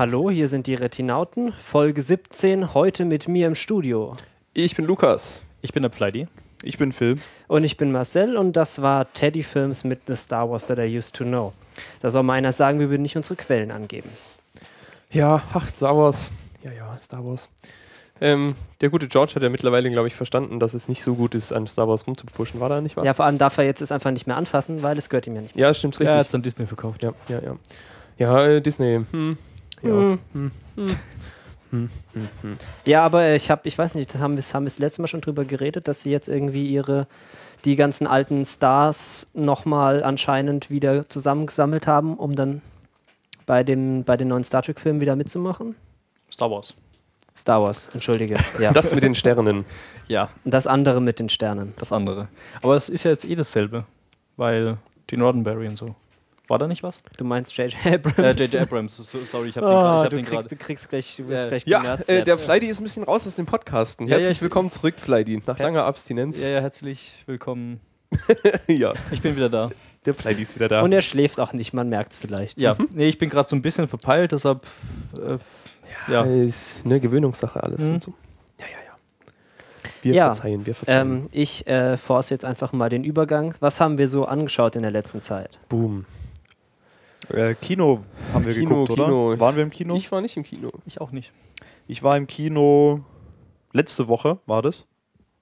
hallo, hier sind die Retinauten, Folge 17, heute mit mir im Studio. Ich bin Lukas. Ich bin der Pleidi. Ich bin Phil. Und ich bin Marcel und das war Teddy Films mit The Star Wars That I Used to Know. Da soll mal einer sagen, wir würden nicht unsere Quellen angeben. Ja, ach, Star Wars. Ja, ja, Star Wars. Ähm, der gute George hat ja mittlerweile, glaube ich, verstanden, dass es nicht so gut ist, an Star Wars rumzupfuschen. War da nicht was? Ja, vor allem darf er jetzt es einfach nicht mehr anfassen, weil es gehört ihm ja nicht. ja stimmt, Ja, er richtig. hat es an Disney verkauft. Ja, ja, ja. Ja, äh, Disney. Hm. Ja. Hm. Ja, aber ich habe, ich weiß nicht, das haben wir haben wir das letzte Mal schon drüber geredet, dass sie jetzt irgendwie ihre, die ganzen alten Stars nochmal anscheinend wieder zusammengesammelt haben, um dann bei, dem, bei den neuen Star Trek-Filmen wieder mitzumachen. Star Wars. Star Wars, entschuldige. Ja. Das mit den Sternen. Ja, das andere mit den Sternen. das andere. Aber es ist ja jetzt eh dasselbe, weil die Nordenberry und so. War da nicht was? Du meinst J.J. Abrams? Äh, J.J. Abrams. So, sorry, ich habe Ah, den, du, kriegst, gerade. du kriegst gleich, du wirst Ja. gleich Ja, äh, der. Fleidy ist ein bisschen raus aus dem Podcasten. Ja, ja, Herzlich ich- willkommen zurück, Fleidy, nach Ja. langer Abstinenz. Ja, ja, herzlich willkommen. ja, Ich bin wieder da. der Fleidy ist wieder da. Und er schläft auch nicht, man merkt es vielleicht. Ja, nee, ich bin gerade so ein bisschen verpeilt, deshalb. Äh, ja. Ist eine Gewöhnungssache alles Mhm. und so. Ja, ja, ja. Wir Ja, verzeihen, wir verzeihen. Ähm, ich äh, force jetzt einfach mal den Übergang. Was haben wir so angeschaut in der letzten Zeit? Boom. Äh, Kino haben wir Kino, geguckt, oder? Kino. Waren wir im Kino? Ich war nicht im Kino. Ich auch nicht. Ich war im Kino letzte Woche, war das.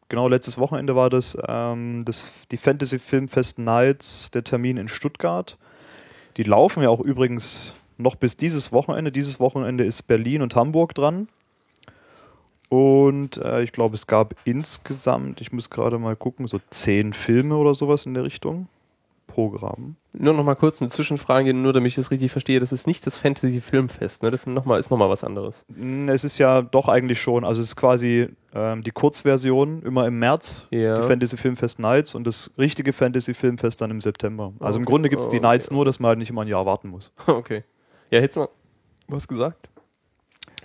Genau, letztes Wochenende war das, ähm, das die Fantasy Filmfest Nights, der Termin in Stuttgart. Die laufen ja auch übrigens noch bis dieses Wochenende. Dieses Wochenende ist Berlin und Hamburg dran. Und äh, ich glaube, es gab insgesamt, ich muss gerade mal gucken, so zehn Filme oder sowas in der Richtung. Programm. Nur noch mal kurz eine Zwischenfrage, nur damit ich das richtig verstehe. Das ist nicht das Fantasy Filmfest, ne? Das ist noch mal, ist nochmal was anderes. Es ist ja doch eigentlich schon, also es ist quasi ähm, die Kurzversion immer im März, Ja. die Fantasy Filmfest Nights und das richtige Fantasy Filmfest dann im September. Also im Okay. Grunde gibt es die Okay. Nights nur, dass man halt nicht immer ein Jahr warten muss. Okay. Ja, hättest du mal was gesagt?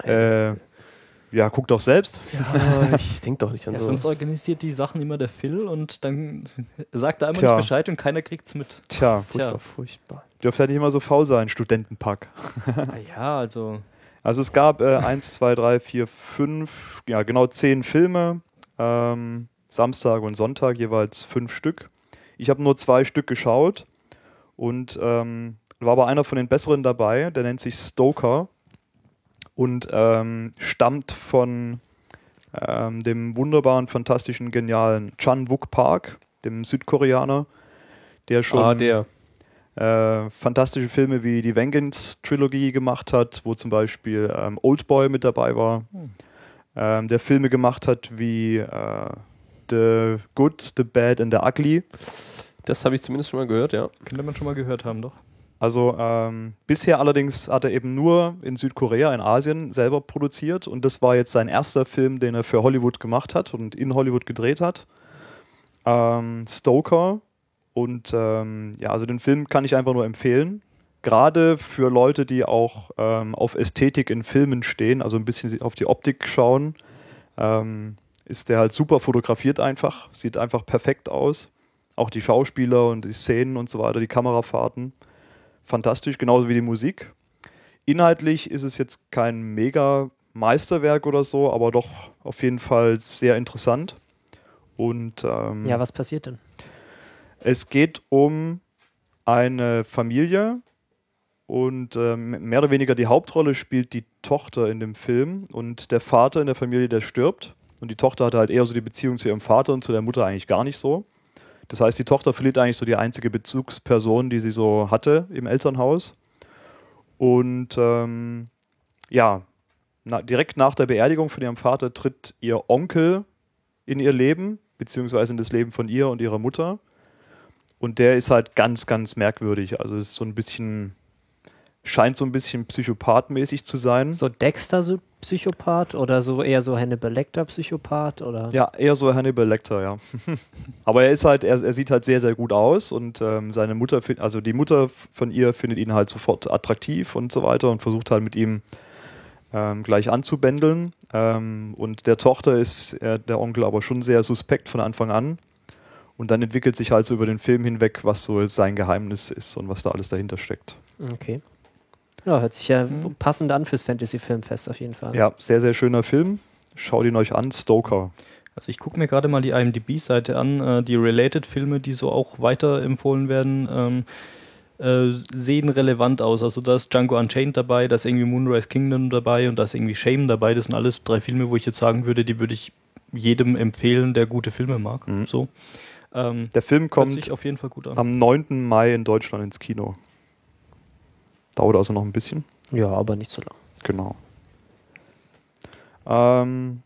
Äh, ja, guck doch selbst. Ja, ich denke doch nicht an Ja, so. sonst organisiert die Sachen immer der Phil und dann sagt er einmal Tja. nicht Bescheid und keiner kriegt's mit. Tja, Furchtbar, Tja. furchtbar. dürfte halt nicht immer so faul sein, Studentenpack. Na ja, also. Also es gab äh, eins, zwei, drei, vier, fünf, ja genau zehn Filme, ähm, Samstag und Sonntag jeweils fünf Stück. Ich habe nur zwei Stück geschaut und ähm, war aber einer von den besseren dabei, der nennt sich Stoker und ähm, stammt von ähm, dem wunderbaren, fantastischen, genialen Chan Wook Park, dem Südkoreaner, der schon Ah, der. äh, fantastische Filme wie die Vengeance-Trilogie gemacht hat, wo zum Beispiel ähm, Oldboy mit dabei war. Ähm, der Filme gemacht hat wie äh, The Good, The Bad and The Ugly. Das habe ich zumindest schon mal gehört, ja. Könnte man schon mal gehört haben, doch. Also ähm, bisher allerdings hat er eben nur in Südkorea, in Asien selber produziert und das war jetzt sein erster Film, den er für Hollywood gemacht hat und in Hollywood gedreht hat. Ähm, Stoker und ähm, ja, also den Film kann ich einfach nur empfehlen. Gerade für Leute, die auch ähm, auf Ästhetik in Filmen stehen, also ein bisschen auf die Optik schauen, ähm, ist der halt super fotografiert einfach, sieht einfach perfekt aus. Auch die Schauspieler und die Szenen und so weiter, die Kamerafahrten fantastisch, genauso wie die Musik. Inhaltlich ist es jetzt kein mega Meisterwerk oder so, aber doch auf jeden Fall sehr interessant. Und ähm, Ja, was passiert denn? es geht um eine Familie und ähm, mehr oder weniger die Hauptrolle spielt die Tochter in dem Film und der Vater in der Familie, der stirbt. Und die Tochter hatte halt eher so die Beziehung zu ihrem Vater und zu der Mutter eigentlich gar nicht so. Das heißt, die Tochter verliert eigentlich so die einzige Bezugsperson, die sie so hatte im Elternhaus. Und ähm, ja, na, direkt nach der Beerdigung von ihrem Vater tritt ihr Onkel in ihr Leben, beziehungsweise in das Leben von ihr und ihrer Mutter. Und der ist halt ganz, ganz merkwürdig. Also ist so ein bisschen, scheint so ein bisschen psychopathmäßig zu sein. So Dexter so Psychopath oder so eher so Hannibal Lecter Psychopath oder Ja, eher so Hannibal Lecter, ja. Aber er ist halt, er, er sieht halt sehr, sehr gut aus und ähm, seine Mutter, also die Mutter von ihr findet ihn halt sofort attraktiv und so weiter und versucht halt mit ihm ähm, gleich anzubändeln. Ähm, und der Tochter ist äh, der Onkel aber schon sehr suspekt von Anfang an. Und dann entwickelt sich halt so über den Film hinweg, was so sein Geheimnis ist und was da alles dahinter steckt. Okay. Ja, hört sich ja Mhm. passend an fürs Fantasy-Filmfest auf jeden Fall. Ja, sehr, sehr schöner Film. Schaut ihn euch an, Stoker. Also ich gucke mir gerade mal die IMDb-Seite an, äh, die Related-Filme, die so auch weiterempfohlen werden, ähm, äh, sehen relevant aus. Also da ist Django Unchained dabei, da ist irgendwie Moonrise Kingdom dabei und da ist irgendwie Shame dabei. Das sind alles drei Filme, wo ich jetzt sagen würde, die würde ich jedem empfehlen, der gute Filme mag. Mhm. So. Ähm, Der Film kommt sich auf jeden Fall gut an. am 9. Mai in Deutschland ins Kino. Dauert also noch ein bisschen. Ja, aber nicht so lang. Genau. Ähm,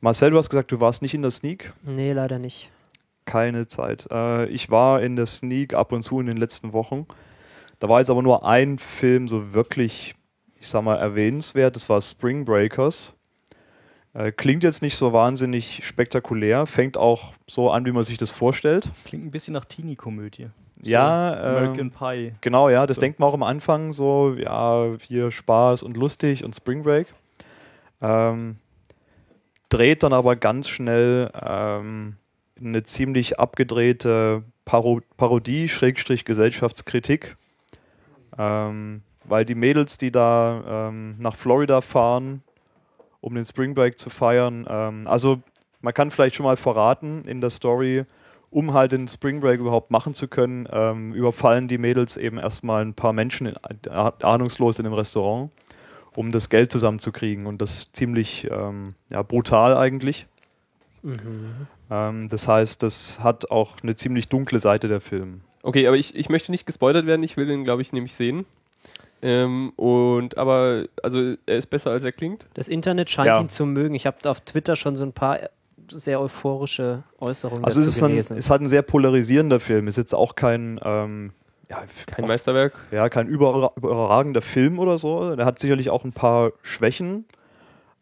Marcel, du hast gesagt, du warst nicht in der Sneak. Nee, leider nicht. Keine Zeit. Äh, ich war in der Sneak ab und zu in den letzten Wochen. Da war jetzt aber nur ein Film so wirklich, ich sag mal, erwähnenswert. Das war Spring Breakers. Äh, klingt jetzt nicht so wahnsinnig spektakulär, fängt auch so an, wie man sich das vorstellt. Klingt ein bisschen nach Teenie-Komödie. So Ja, American ähm, Pie. Genau, ja, das So. denkt man auch am Anfang so, ja, hier Spaß und lustig und Spring Break. Ähm, dreht dann aber ganz schnell ähm, eine ziemlich abgedrehte Paro Parodie, Schrägstrich Gesellschaftskritik. Ähm, weil die Mädels, die da ähm, nach Florida fahren, um den Spring Break zu feiern, ähm, also man kann vielleicht schon mal verraten in der Story, um halt den Spring Break überhaupt machen zu können, ähm, überfallen die Mädels eben erstmal ein paar Menschen in, ah- ahnungslos in dem Restaurant, um das Geld zusammenzukriegen. Und das ziemlich ähm, ja, brutal eigentlich. Mhm. Ähm, das heißt, das hat auch eine ziemlich dunkle Seite der Film. Okay, aber ich, ich möchte nicht gespoilert werden, ich will den, glaube ich, nämlich sehen. Ähm, und aber, also er ist besser als er klingt. Das Internet scheint Ja. ihn zu mögen. Ich habe auf Twitter schon so ein paar sehr euphorische Äußerungen Also es dazu ist, ein, gelesen. ist halt ein sehr polarisierender Film. Ist jetzt auch kein, ähm, ja, Kein Meisterwerk. ja, kein überra überragender Film oder so. Der hat sicherlich auch ein paar Schwächen.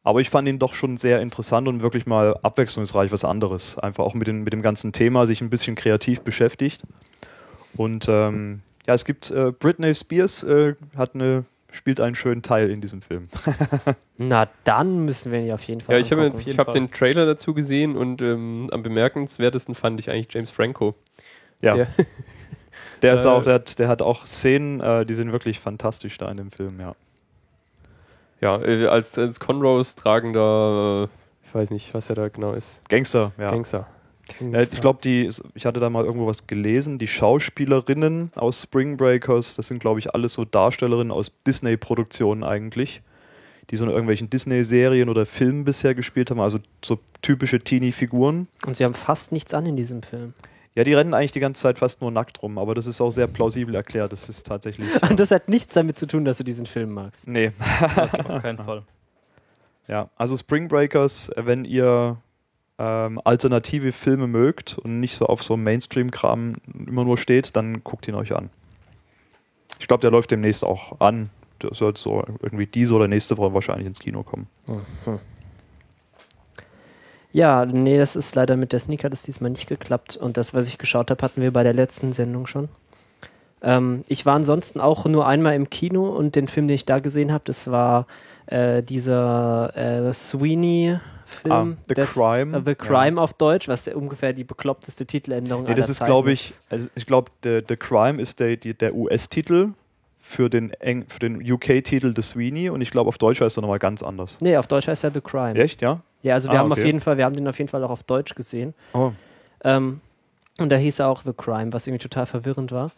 Aber ich fand ihn doch schon sehr interessant und wirklich mal abwechslungsreich, was anderes. Einfach auch mit, den, mit dem ganzen Thema sich ein bisschen kreativ beschäftigt. Und ähm, ja, es gibt äh, Britney Spears äh, hat eine, spielt einen schönen Teil in diesem Film. Na, dann müssen wir ihn auf jeden Fall Ja, ich habe hab den Trailer dazu gesehen und ähm, am bemerkenswertesten fand ich eigentlich James Franco. Ja, Der- der ist Äh, auch, der hat, der hat auch Szenen, äh, die sind wirklich fantastisch da in dem Film, ja. Ja, äh, als, als Conrose tragender, äh, ich weiß nicht, was er da genau ist. Gangster, ja. Gangster. Ja, ich glaube, die, ich hatte da mal irgendwo was gelesen, die Schauspielerinnen aus Spring Breakers, das sind, glaube ich, alles so Darstellerinnen aus Disney-Produktionen eigentlich, die so in irgendwelchen Disney-Serien oder Filmen bisher gespielt haben, also so typische Teenie-Figuren. Und sie haben fast nichts an in diesem Film. Ja, die rennen eigentlich die ganze Zeit fast nur nackt rum, aber das ist auch sehr plausibel erklärt. Das ist tatsächlich. Und das hat nichts damit zu tun, dass du diesen Film magst. Nee. Auf keinen Fall. Ja, also Spring Breakers, äh, wenn ihr ähm, alternative Filme mögt und nicht so auf so Mainstream-Kram immer nur steht, dann guckt ihn euch an. Ich glaube, der läuft demnächst auch an. Der sollte so irgendwie diese oder nächste Woche wahrscheinlich ins Kino kommen. Ja, nee, das ist leider mit der Sneak hat es diesmal nicht geklappt. Und das, was ich geschaut habe, hatten wir bei der letzten Sendung schon. Ähm, ich war ansonsten auch nur einmal im Kino und den Film, den ich da gesehen habe, das war äh, dieser äh, Sweeney-Film. Ah, The das- Crime, äh, The Crime auf Deutsch, was ungefähr die bekloppteste Titeländerung Nee, das ist, glaube ich, also ich glaube, The, The Crime ist der, die, der US-Titel für den, Eng- für den UK-Titel The Sweeney und ich glaube, auf Deutsch heißt er nochmal ganz anders. Nee, auf Deutsch heißt er The Crime. Echt, ja? Ja, also wir Ah, haben auf okay. jeden Fall, wir haben den auf jeden Fall auch auf Deutsch gesehen. Oh. Ähm, und da hieß er auch The Crime, was irgendwie total verwirrend war.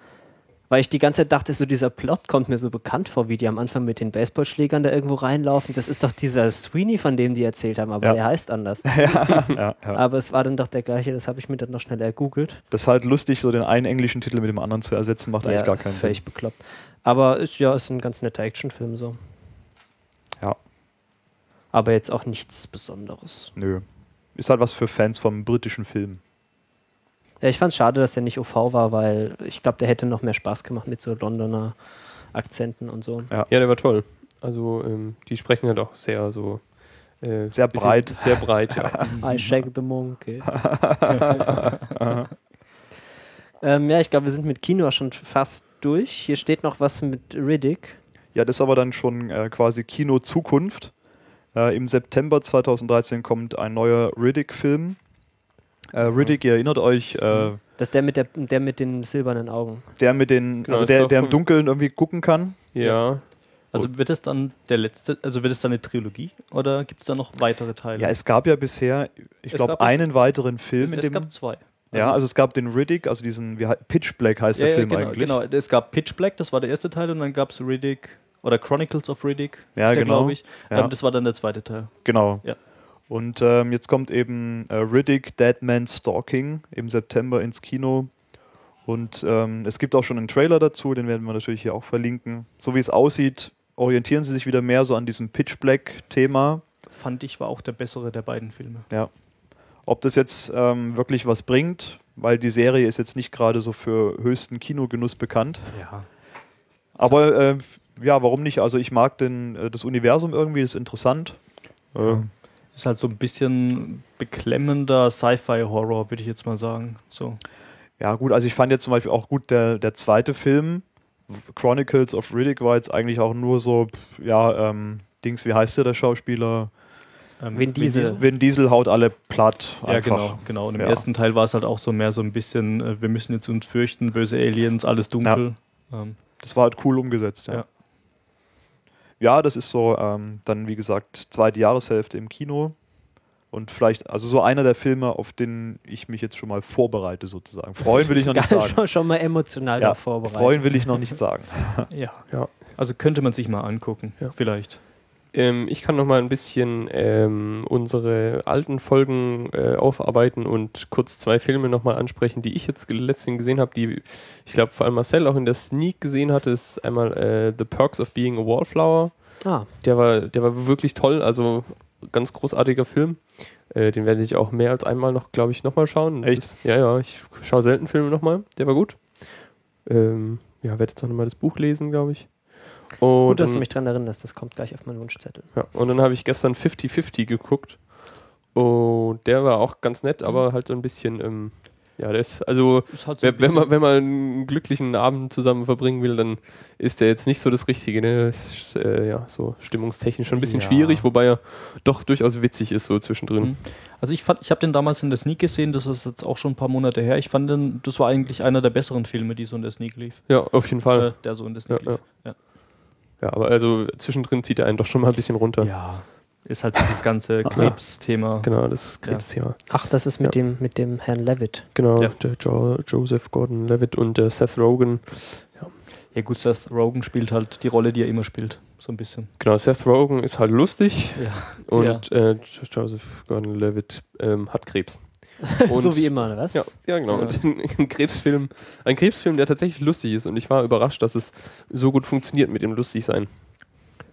Weil ich die ganze Zeit dachte, so dieser Plot kommt mir so bekannt vor, wie die am Anfang mit den Baseballschlägern da irgendwo reinlaufen. Das ist doch dieser Sweeney, von dem die erzählt haben, aber Ja. der heißt anders. ja, ja. Aber es war dann doch der gleiche, das habe ich mir dann noch schnell ergoogelt. Das ist halt lustig, so den einen englischen Titel mit dem anderen zu ersetzen, macht eigentlich gar keinen Sinn. völlig bekloppt. Aber ist ja ist ein ganz netter Actionfilm so. Ja. Aber jetzt auch nichts Besonderes. Nö. Ist halt was für Fans vom britischen Film. Ja, ich fand es schade, dass der nicht OV war, weil ich glaube, der hätte noch mehr Spaß gemacht mit so Londoner Akzenten und so. Ja, der war toll. Also ähm, die sprechen halt auch sehr so äh, Sehr bisschen- breit. Sehr breit, ja. I shake the monkey. ähm, ja, ich glaube, wir sind mit Kino schon fast durch. Hier steht noch was mit Riddick. Ja, das ist aber dann schon äh, quasi Kino Zukunft. Äh, Im September 2013 kommt ein neuer Riddick-Film. Äh, Riddick, ihr erinnert euch, äh, Das ist der mit, der, der mit den silbernen Augen. der mit den, Genau, also der, der im Dunkeln irgendwie gucken kann. ja. Also wird es dann der letzte, also wird es dann eine Trilogie oder gibt es da noch weitere Teile? Ja, es gab ja bisher, ich glaube, einen weiteren Film. In es dem, gab zwei. ja, also es gab den Riddick, also diesen, wie, Pitch Black heißt der Ja, ja, Film genau, eigentlich. genau. Es gab Pitch Black, das war der erste Teil, und dann gab es Riddick oder Chronicles of Riddick, Ja, genau. glaube ich. Ja. Ähm, das war dann der zweite Teil. Genau. Ja. Und ähm, jetzt kommt eben äh, Riddick Dead Man Stalking im September ins Kino. Und ähm, es gibt auch schon einen Trailer dazu, den werden wir natürlich hier auch verlinken. So wie es aussieht, orientieren sie sich wieder mehr so an diesem Pitch Black-Thema. Fand ich war auch der bessere der beiden Filme. Ob das jetzt ähm, wirklich was bringt, weil die Serie ist jetzt nicht gerade so für höchsten Kinogenuss bekannt. Ja. Aber äh, ja, warum nicht? Also ich mag den, äh, das Universum irgendwie, ist interessant. Äh, Ist halt so ein bisschen beklemmender Sci-Fi-Horror, würde ich jetzt mal sagen. So. Ja, gut, also ich fand jetzt zum Beispiel auch gut, der, der zweite Film, Chronicles of Riddick, war jetzt eigentlich auch nur so, ja, ähm, Dings, wie heißt der, der Schauspieler? Ähm, Vin Diesel. Vin Diesel haut alle platt. Ja, Einfach. genau, genau. Und im Ja. ersten Teil war es halt auch so mehr so ein bisschen, äh, wir müssen jetzt uns fürchten, böse Aliens, alles dunkel. Ähm, Das war halt cool umgesetzt, ja. Ja. Ja, das ist so, ähm, dann wie gesagt, zweite Jahreshälfte im Kino. Und vielleicht, also so einer der Filme, auf den ich mich jetzt schon mal vorbereite, sozusagen. Freuen will ich noch nicht sagen. schon, schon mal emotional Ja, da vorbereitet. Freuen will ich noch nicht sagen. ja. Ja. Also könnte man sich mal angucken, Ja. vielleicht. Ähm, ich kann noch mal ein bisschen ähm, unsere alten Folgen äh, aufarbeiten und kurz zwei Filme noch mal ansprechen, die ich jetzt letztens gesehen habe, die ich glaube vor allem Marcel auch in der Sneak gesehen hatte. Ist einmal äh, The Perks of Being a Wallflower. Ah, Der war, der war wirklich toll, also ganz großartiger Film. Äh, den werde ich auch mehr als einmal noch, glaube ich, nochmal schauen. Echt? Das, ja, ja, ich schaue selten Filme nochmal. Der war gut. Ähm, ja, werde jetzt auch nochmal das Buch lesen, glaube ich. Und gut, dass du mich dran erinnerst, das kommt gleich auf meinen Wunschzettel. ja, und dann habe ich gestern 50-50 geguckt. Und der war auch ganz nett, aber halt so ein bisschen, ähm, ja, der ist, also, Ist halt so wer, wenn, man, wenn man einen glücklichen Abend zusammen verbringen will, dann ist der jetzt nicht so das Richtige. Ne? Ist, äh, ja, so stimmungstechnisch schon ein bisschen Ja. schwierig, wobei er doch durchaus witzig ist, so zwischendrin. Mhm. Also ich fand, ich habe den damals in der Sneak gesehen, das ist jetzt auch schon ein paar Monate her. Ich fand den, das war eigentlich einer der besseren Filme, die so in der Sneak lief. Ja, auf jeden Fall. Äh, der so in der Sneak Ja, lief. Ja. Ja, aber also zwischendrin zieht er einen doch schon mal ein bisschen runter. ja. Ist halt dieses ganze Krebsthema. Genau, das Krebsthema. Ach, das ist mit, dem, mit dem Herrn Levitt. Genau, Ja. der jo Joseph Gordon-Levitt und der Seth Rogen. Ja gut, Seth Rogen spielt halt die Rolle, die er immer spielt. So ein bisschen. Genau, Seth Rogen ist halt lustig Ja. und äh, Jo- Joseph Gordon-Levitt ähm, hat Krebs. Und- so wie immer, was? Ja, ja genau. Ja. Ein, Krebsfilm, ein Krebsfilm, der tatsächlich lustig ist und ich war überrascht, dass es so gut funktioniert mit dem Lustigsein.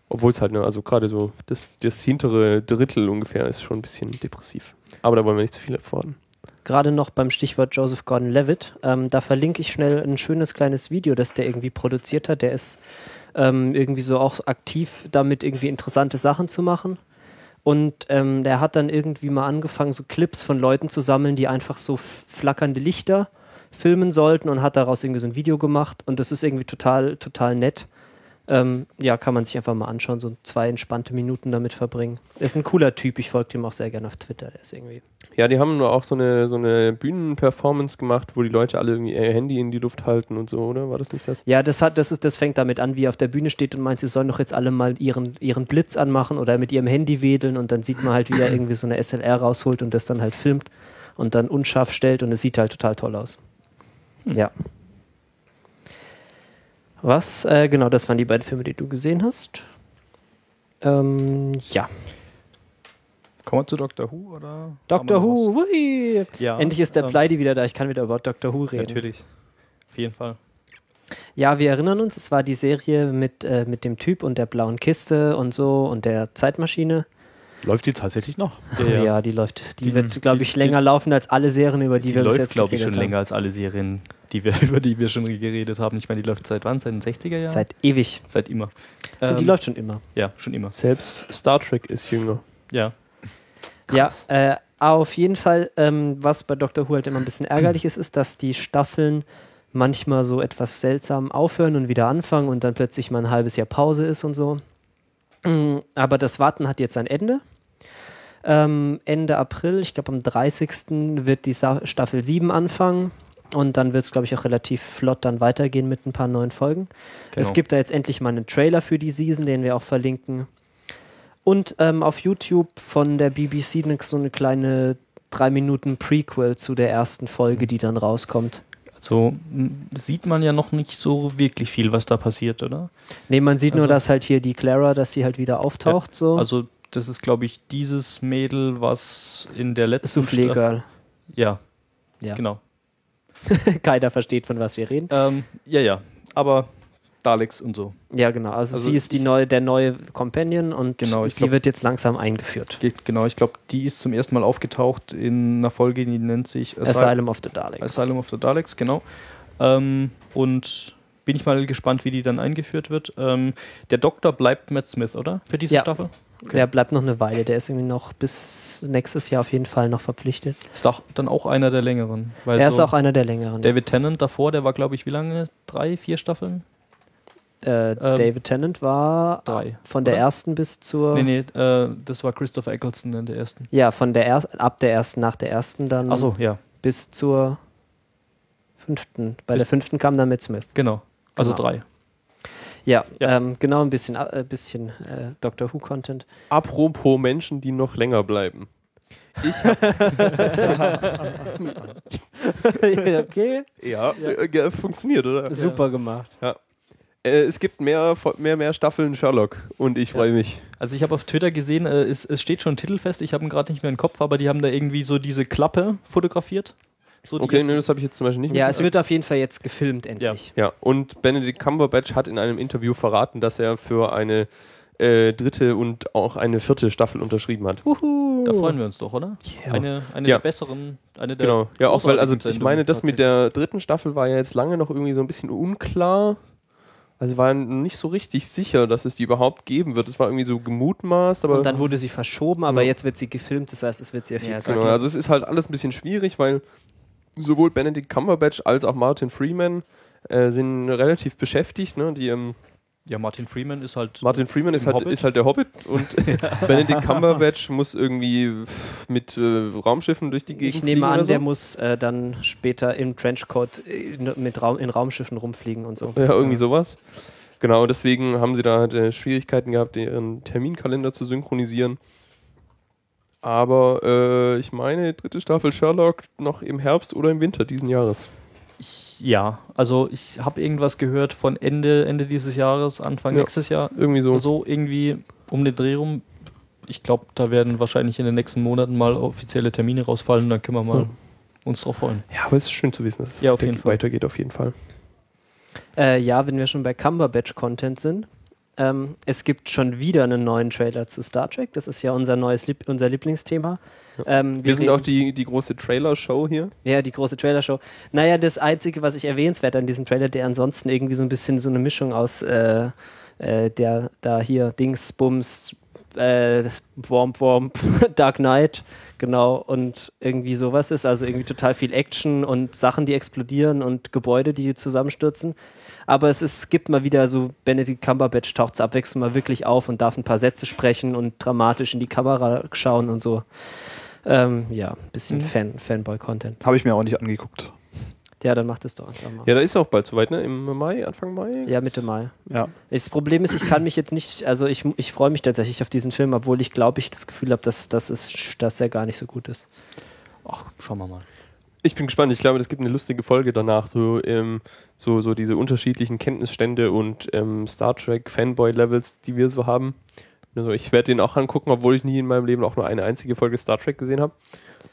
Obwohl es halt, ne, also gerade so, das, das hintere Drittel ungefähr ist schon ein bisschen depressiv. Aber da wollen wir nicht zu viel erfordern. gerade noch beim Stichwort Joseph Gordon-Levitt. Ähm, da verlinke ich schnell ein schönes kleines Video, das der irgendwie produziert hat. Der ist ähm, irgendwie so auch aktiv damit, irgendwie interessante Sachen zu machen. Und ähm, der hat dann irgendwie mal angefangen, so Clips von Leuten zu sammeln, die einfach so flackernde Lichter filmen sollten und hat daraus irgendwie so ein Video gemacht. Und das ist irgendwie total, total nett. Ähm, ja, kann man sich einfach mal anschauen, so zwei entspannte Minuten damit verbringen. Ist ein cooler Typ, ich folge dem auch sehr gerne auf Twitter. Der ist irgendwie. Ja, die haben nur auch so eine, so eine Bühnenperformance gemacht, wo die Leute alle irgendwie ihr Handy in die Luft halten und so, oder? War das nicht das? Ja, das hat, das ist, das fängt damit an, wie er auf der Bühne steht und meint, sie sollen doch jetzt alle mal ihren, ihren Blitz anmachen oder mit ihrem Handy wedeln und dann sieht man halt, wie er irgendwie so eine SLR rausholt und das dann halt filmt und dann unscharf stellt und es sieht halt total toll aus. Ja. Was? Äh, genau, das waren die beiden Filme, die du gesehen hast. Ähm, ja. Kommen wir zu Doctor Who oder? Doctor haben Who, hui. Ja, Endlich ist der ähm, Pleidi wieder da, ich kann wieder über Doctor Who reden. Natürlich. Auf jeden Fall. Ja, wir erinnern uns, es war die Serie mit, äh, mit dem Typ und der blauen Kiste und so und der Zeitmaschine. Läuft die tatsächlich noch? Ja, die läuft. Die, Die- wird, glaube die- ich, die- länger laufen als alle Serien, über die, Die, wir bis läuft, jetzt glaube ich, schon geredet haben. länger als alle Serien, die wir, über die wir schon geredet haben. Ich meine, die läuft seit wann? Seit den 60er Jahren? Seit ewig. Seit immer. und die Ähm, läuft schon immer. Ja, schon immer. Selbst Star Trek ist jünger. Ja. Ja, äh, auf jeden Fall, ähm, was bei Doctor Who halt immer ein bisschen ärgerlich ist, ist, dass die Staffeln manchmal so etwas seltsam aufhören und wieder anfangen und dann plötzlich mal ein halbes Jahr Pause ist und so. Mm, Aber das Warten hat jetzt ein Ende. Ähm, Ende April, ich glaube am 30. wird die Sa Staffel 7 anfangen und dann wird es, glaube ich, auch relativ flott dann weitergehen mit ein paar neuen Folgen. Es Genau. gibt da jetzt endlich mal einen Trailer für die Season, den wir auch verlinken. Und ähm, auf YouTube von der BBC so eine kleine drei Minuten Prequel zu der ersten Folge, die dann rauskommt. Also sieht man ja noch nicht so wirklich viel, was da passiert, oder? Ne, man sieht nur, Also- dass halt hier die Clara, dass sie halt wieder auftaucht, so. Also das ist, glaube ich, dieses Mädel, was in der letzten Soufflé Girl. Ja, Ja. genau. Keiner versteht, von was wir reden. Ähm, ja, ja. Aber Daleks und so. Ja, genau. Also, Also sie ist die neue, der neue Companion und Genau, sie glaub- wird jetzt langsam eingeführt. Geht, genau, ich glaube, die ist zum ersten Mal aufgetaucht in einer Folge, die nennt sich Asyl Asylum of the Daleks. Asylum of the Daleks, genau. Ähm, und bin ich mal gespannt, wie die dann eingeführt wird. Ähm, der Doktor bleibt Matt Smith, oder? Für diese Ja. Staffel? Der bleibt noch eine Weile. Der ist irgendwie noch bis nächstes Jahr auf jeden Fall noch verpflichtet. Ist doch dann auch einer der längeren. Weil er so ist auch einer der längeren. David Tennant davor, der war, glaube ich, wie lange? Drei, vier Staffeln? äh, David Tennant war Drei, von der oder? ersten bis zur. Nee, nee, äh, das war Christopher Eccleston in der ersten. Ja, von der ersten, ab der ersten, nach der ersten dann Achso, ja, bis zur fünften. Bei Bis- der fünften kam dann mit Smith. genau. Also Genau. drei. Ja, Ja. Ähm, genau ein bisschen, äh, bisschen äh, Doctor Who Content. Apropos Menschen, die noch länger bleiben. Ich hab, okay, ja, äh, äh, funktioniert, oder? super gemacht. Äh, es gibt mehr, mehr, mehr Staffeln Sherlock und ich freue mich. Also ich habe auf Twitter gesehen, äh, es, es steht schon titelfest, ich habe ihn gerade nicht mehr im Kopf, aber die haben da irgendwie so diese Klappe fotografiert. So die Okay, ersten- ne, das habe ich jetzt zum Beispiel nicht Ja, es wird auf jeden Fall jetzt gefilmt, endlich. Ja, und Benedict Cumberbatch hat in einem Interview verraten, dass er für eine äh, dritte und auch eine vierte Staffel unterschrieben hat. Uhu. Da freuen wir uns doch, oder? Eine, eine Ja. der besseren, eine der Genau, ja, auch weil, also ich meine, das mit der dritten Staffel war ja jetzt lange noch irgendwie so ein bisschen unklar. Also war nicht so richtig sicher, dass es die überhaupt geben wird. Es war irgendwie so gemutmaßt, aber Und dann wurde sie verschoben, aber Ja. jetzt wird sie gefilmt, das heißt, es wird sehr viel Ja, Zeit Genau, also es ist halt alles ein bisschen schwierig, weil sowohl Benedict Cumberbatch als auch Martin Freeman äh, sind relativ beschäftigt. Ne? Die, ähm, Ja, Martin Freeman ist halt. Martin Freeman ist halt, Hobbit? ist halt der Hobbit und Benedict Cumberbatch muss irgendwie mit äh, Raumschiffen durch die Gegend Ich nehme an, so. der muss äh, dann später im Trenchcoat in, mit Raum, in Raumschiffen rumfliegen und so. Ja, irgendwie sowas. Genau, deswegen haben sie da halt, äh, Schwierigkeiten gehabt, ihren Terminkalender zu synchronisieren. Aber äh, ich meine, dritte Staffel Sherlock noch im Herbst oder im Winter diesen Jahres. Ja, also ich habe irgendwas gehört von Ende, Ende dieses Jahres, Anfang Ja. nächstes Jahr. Irgendwie so. So irgendwie um den Dreh rum. Ich glaube, da werden wahrscheinlich in den nächsten Monaten mal offizielle Termine rausfallen und dann können wir mal Ja. uns drauf freuen. Ja, aber es ist schön zu wissen, dass es Ja, auf weiter- jeden Fall. weitergeht, auf jeden Fall. Äh, ja, wenn wir schon bei Cumberbatch-Content sind. Ähm, es gibt schon wieder einen neuen Trailer zu Star Trek. Das ist ja unser neues Lieb unser Lieblingsthema. Ähm, Wir sind reden- auch die, die große Trailer-Show hier. Ja, die große Trailershow. Naja, das Einzige, was ich erwähnenswert an diesem Trailer, der ansonsten irgendwie so ein bisschen so eine Mischung aus äh, äh, der da hier Dings, Bums, äh, Womp Womp, Dark Knight, genau, und irgendwie sowas ist. Also irgendwie total viel Action und Sachen, die explodieren und Gebäude, die zusammenstürzen. Aber es ist, gibt mal wieder so, Benedict Cumberbatch taucht zur Abwechslung mal wirklich auf und darf ein paar Sätze sprechen und dramatisch in die Kamera schauen und so. Ähm, ja, ein bisschen Fan, Fanboy-Content. Habe ich mir auch nicht angeguckt. Ja, dann macht es doch einfach mal. Ja, da ist auch bald soweit, ne? Im Mai, Anfang Mai? Ja, Mitte Mai. Ja. Das Problem ist, ich kann mich jetzt nicht, also ich, ich freue mich tatsächlich auf diesen Film, obwohl ich glaube, ich das Gefühl habe, dass, dass, es, dass er gar nicht so gut ist. Ach, schauen wir mal. Ich bin gespannt. Ich glaube, es gibt eine lustige Folge danach. So, ähm, so, so diese unterschiedlichen Kenntnisstände und ähm, Star Trek Fanboy-Levels, die wir so haben. Also ich werde den auch angucken, obwohl ich nie in meinem Leben auch nur eine einzige Folge Star Trek gesehen habe.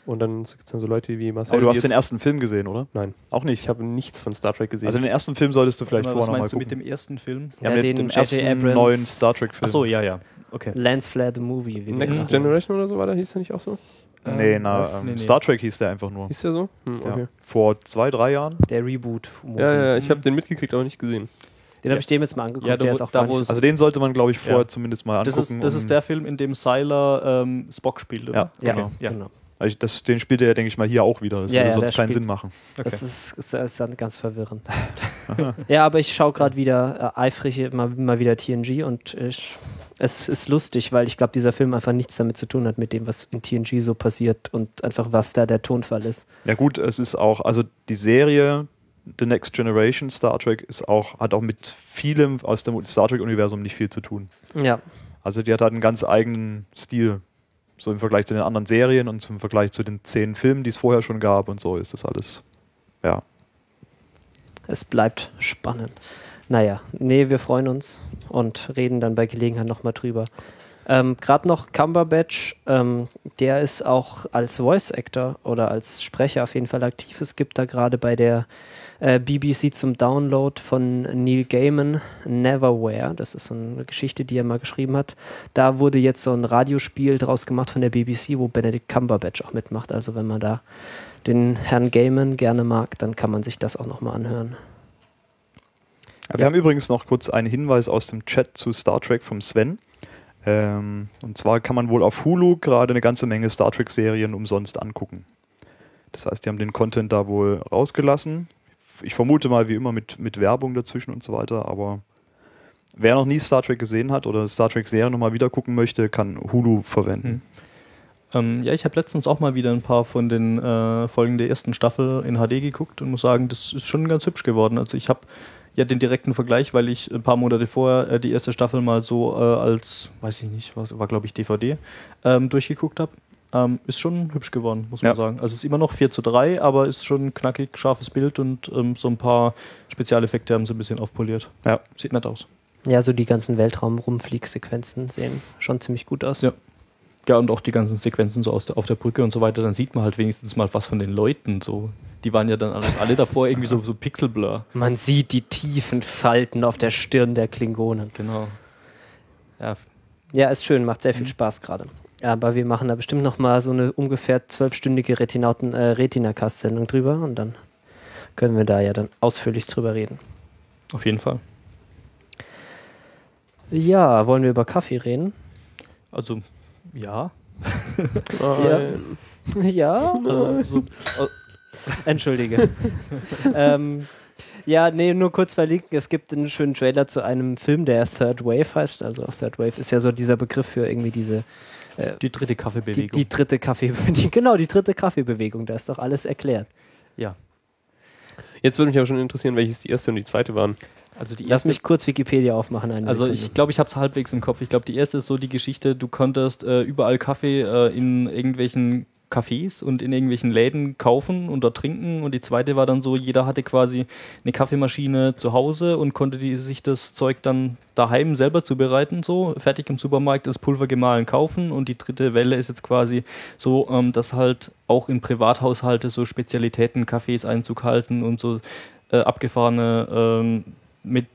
Und dann gibt es dann so Leute wie Marcel. Aber du hast den ersten Film gesehen, oder? Nein, Auch nicht. ich habe nichts von Star Trek gesehen. Also den ersten Film solltest du vielleicht Was vorher nochmal meinst du mit gucken. dem ersten Film? ja, Ja, mit den dem ersten Abrams- neuen Star Trek Film. Ach so, ja, ja. Okay. Lance Flair the Movie. Next Generation oder so war der, hieß der nicht auch so? Nee, Ähm, na, was? ähm, Nee, nee. Star Trek hieß der einfach nur. Hieß der so? Hm, okay. Ja. Vor zwei, drei Jahren. Der Reboot. Ja, ja, ja, ich habe den mitgekriegt, aber nicht gesehen. Den habe ich dem jetzt mal angeguckt. Ja, da der wo- ist auch da gar nicht so Also den sollte man, glaube ich, vorher Ja. zumindest mal Das angucken. ist, das um- ist der Film, in dem Sylar ähm, Spock spielt, oder? Ja, Ja, genau. Ja. genau. Also das, den spielt er, denke ich mal, hier auch wieder. Das Ja, würde ja, sonst der keinen spielt- Sinn machen. Okay. Das ist, ist, ist dann ganz verwirrend. ja, aber ich schaue gerade wieder äh, eifrig mal, mal wieder TNG und ich, es ist lustig, weil ich glaube, dieser Film einfach nichts damit zu tun hat, mit dem, was in TNG so passiert und einfach, was da der Tonfall ist. Ja gut, es ist auch, also die Serie The Next Generation Star Trek ist auch, hat auch mit vielem aus dem Star Trek-Universum nicht viel zu tun. Ja, Also die hat halt einen ganz eigenen Stil. So im Vergleich zu den anderen Serien und zum Vergleich zu den zehn Filmen, die es vorher schon gab und so ist das alles. Ja. es bleibt spannend. Naja, nee, wir freuen uns und reden dann bei Gelegenheit nochmal drüber. Ähm, Gerade noch Cumberbatch, ähm, der ist auch als Voice Actor oder als Sprecher auf jeden Fall aktiv. Es gibt da gerade bei der äh, BBC zum Download von Neil Gaiman Neverwhere. Das ist so eine Geschichte, die er mal geschrieben hat. Da wurde jetzt so ein Radiospiel draus gemacht von der BBC, wo Benedict Cumberbatch auch mitmacht. Also wenn man da den Herrn Gaiman gerne mag, dann kann man sich das auch nochmal anhören. Wir haben übrigens noch kurz einen Hinweis aus dem Chat zu Star Trek vom Sven. Ähm, und zwar kann man wohl auf Hulu gerade eine ganze Menge Star Trek-Serien umsonst angucken. Das heißt, die haben den Content da wohl rausgelassen. Ich vermute mal, wie immer, mit, mit Werbung dazwischen und so weiter, aber wer noch nie Star Trek gesehen hat oder Star Trek-Serien nochmal wieder gucken möchte, kann Hulu verwenden. Ähm, ja, ich habe letztens auch mal wieder ein paar von den äh, Folgen der ersten Staffel in HD geguckt und muss sagen, das ist schon ganz hübsch geworden. Also ich habe ja den direkten Vergleich, weil ich ein paar Monate vorher äh, die erste Staffel mal so äh, als, weiß ich nicht, was, war glaube ich DVD, ähm, durchgeguckt habe. Ähm, ist schon hübsch geworden, muss man Ja. sagen. Also es ist immer noch 4 zu 3, aber ist schon ein knackig, scharfes Bild und ähm, so ein paar Spezialeffekte haben sie ein bisschen aufpoliert. Ja. Sieht nett aus. Ja, so die ganzen Weltraum-Rumfliegsequenzen sehen schon ziemlich gut aus. Ja. Ja, und auch die ganzen Sequenzen so aus der, auf der Brücke und so weiter, dann sieht man halt wenigstens mal was von den Leuten so. Die waren ja dann alle, alle davor irgendwie so, so Pixelblur. Man sieht die tiefen Falten auf der Stirn der Klingonen. Genau. Ja, Ja, ist schön, macht sehr viel Spaß gerade. Aber wir machen da bestimmt noch mal so eine ungefähr zwölfstündige Retinauten, äh, Retina-Cast-Sendung drüber und dann können wir da ja dann ausführlich drüber reden. auf jeden Fall. Ja, wollen wir über Kaffee reden? Also, ja. Ja. ja, Also, so, entschuldige. ähm, ja, nee, nur kurz verlinken. Es gibt einen schönen Trailer zu einem Film, der Third Wave heißt. Also Third Wave ist ja so dieser Begriff für irgendwie diese die dritte die, Kaffeebewegung. die dritte Kaffee, die, genau die dritte Kaffeebewegung. Da ist doch alles erklärt. ja. Jetzt würde mich aber schon interessieren, welches die erste und die zweite waren. Also die Lass erste, mich kurz Wikipedia aufmachen. Eine Also Sekunde. ich glaube, ich habe es halbwegs im Kopf. Ich glaube, die erste ist so die Geschichte, du konntest äh, überall Kaffee äh, in irgendwelchen Cafés und in irgendwelchen Läden kaufen und dort trinken. Und die zweite war dann so, jeder hatte quasi eine Kaffeemaschine zu Hause und konnte die, sich das Zeug dann daheim selber zubereiten, so fertig im Supermarkt das Pulver gemahlen kaufen. Und die dritte Welle ist jetzt quasi so, ähm, dass halt auch in Privathaushalte so Spezialitäten Cafés Einzug halten und so äh, abgefahrene ähm, mit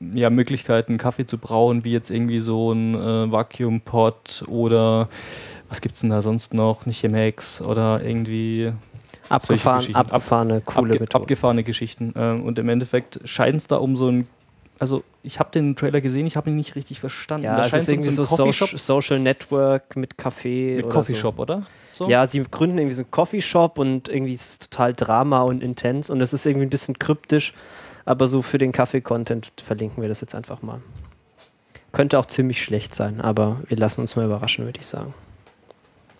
ja, Möglichkeiten, Kaffee zu brauen, wie jetzt irgendwie so ein äh, Vacuum Pot oder was gibt's denn da sonst noch? Nicht Chemex oder irgendwie Abgefahren, abgefahrene, coole abge Methode. abgefahrene Geschichten. Ähm, und im Endeffekt scheint es da um so ein. Also, ich habe den Trailer gesehen, ich habe ihn nicht richtig verstanden. Ja, da es ist irgendwie so ein Social, Social Network mit Kaffee. mit oder Coffeeshop, oder? So? So. Ja, sie gründen irgendwie so einen Coffeeshop und irgendwie ist es total Drama und intens und es ist irgendwie ein bisschen kryptisch, aber so für den Kaffee-Content verlinken wir das jetzt einfach mal. Könnte auch ziemlich schlecht sein, aber wir lassen uns mal überraschen, würde ich sagen.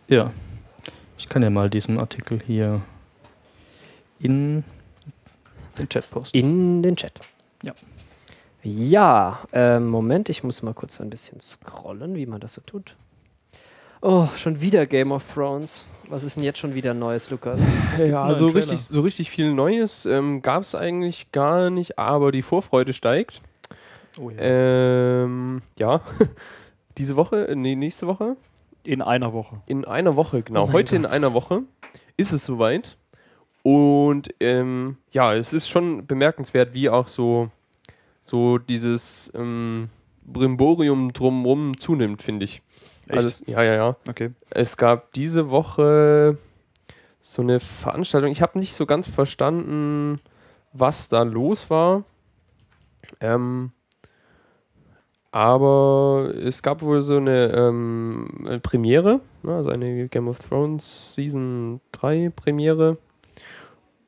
Ja. Ich kann ja mal diesen Artikel hier in den Chat posten. In den Chat. Ja. Ja, ähm, Moment, ich muss mal kurz ein bisschen scrollen, wie man das so tut. Oh, schon wieder Game of Thrones. Was ist denn jetzt schon wieder Neues, Lukas? Ja, einen so Trailer. richtig, so richtig viel Neues ähm, gab es eigentlich gar nicht, aber die Vorfreude steigt. Oh ja. Ähm, ja, diese Woche, äh, nee, nächste Woche, In einer Woche. in einer Woche, genau, Oh heute in Gott. einer Woche ist es soweit. Und ähm, ja, es ist schon bemerkenswert, wie auch so, so dieses ähm, Brimborium drumrum zunimmt, finde ich. Echt? Also es, ja, ja, ja. Okay. Es gab diese Woche so eine Veranstaltung. Ich habe nicht so ganz verstanden, was da los war. Ähm, aber es gab wohl so eine ähm, Premiere, ne, also eine Game of Thrones Season 3 Premiere.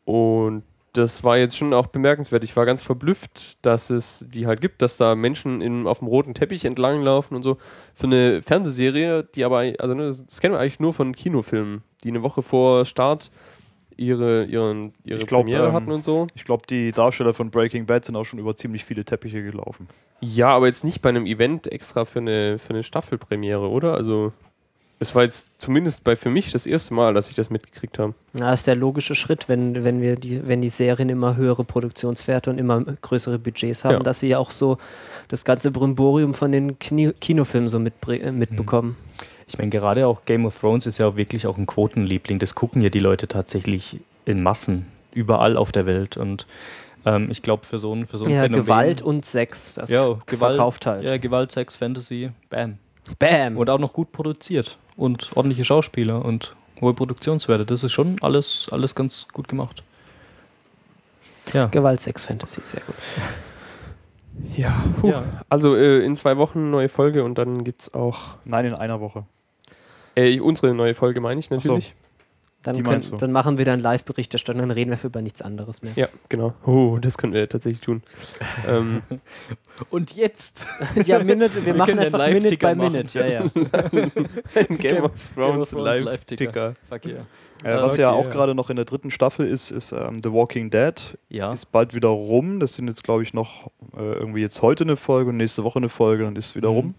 Und das war jetzt schon auch bemerkenswert. Ich war ganz verblüfft, dass es die halt gibt, dass da Menschen in, auf dem roten Teppich entlanglaufen und so. Für eine Fernsehserie, die aber, also ne, das, kennen wir eigentlich nur von Kinofilmen, die eine Woche vor Start ihre, ihren, ihre glaub, Premiere ähm, hatten und so. Ich glaube, die Darsteller von Breaking Bad sind auch schon über ziemlich viele Teppiche gelaufen. Ja, aber jetzt nicht bei einem Event extra für eine, für eine Staffelpremiere, oder? Also, es war jetzt zumindest bei für mich das erste Mal, dass ich das mitgekriegt habe. Na, ist der logische Schritt, wenn, wenn wir die, wenn die Serien immer höhere Produktionswerte und immer größere Budgets haben, Ja. dass sie ja auch so das ganze Brimborium von den Kni Kinofilmen so äh, mitbekommen. Ich meine, gerade auch Game of Thrones ist ja auch wirklich auch ein Quotenliebling. Das gucken ja die Leute tatsächlich in Massen, überall auf der Welt. Und ähm, ich glaube, für so ein, für so ein Ja, Phänomen- Gewalt und Sex, das ja, Gewalt, verkauft halt. Ja, Gewalt, Sex, Fantasy, bam. Bam! Und auch noch gut produziert. Und ordentliche Schauspieler und hohe Produktionswerte. Das ist schon alles, alles ganz gut gemacht. Ja. Gewalt, Sex, Fantasy, sehr gut. Ja. Ja. Also äh, in zwei Wochen neue Folge und dann gibt es auch Nein, in einer Woche. äh, unsere neue Folge, meine ich natürlich. Dann, Die können, dann machen wir dann Live-Berichterstattung, dann reden wir über nichts anderes mehr. Ja, genau. Oh, das können wir tatsächlich tun. ähm, Und jetzt? Ja, Minute, wir, Wir machen einfach einen Minute by Minute. Ja, ja. Game of Thrones Thrones Live-Ticker. Fuck yeah. Äh, was ja okay, auch ja. gerade noch in der dritten Staffel ist, ist ähm, The Walking Dead. Ja. Ist bald wieder rum. Das sind jetzt, glaube ich, noch äh, irgendwie jetzt heute eine Folge und nächste Woche eine Folge, dann ist es wieder Mhm. rum.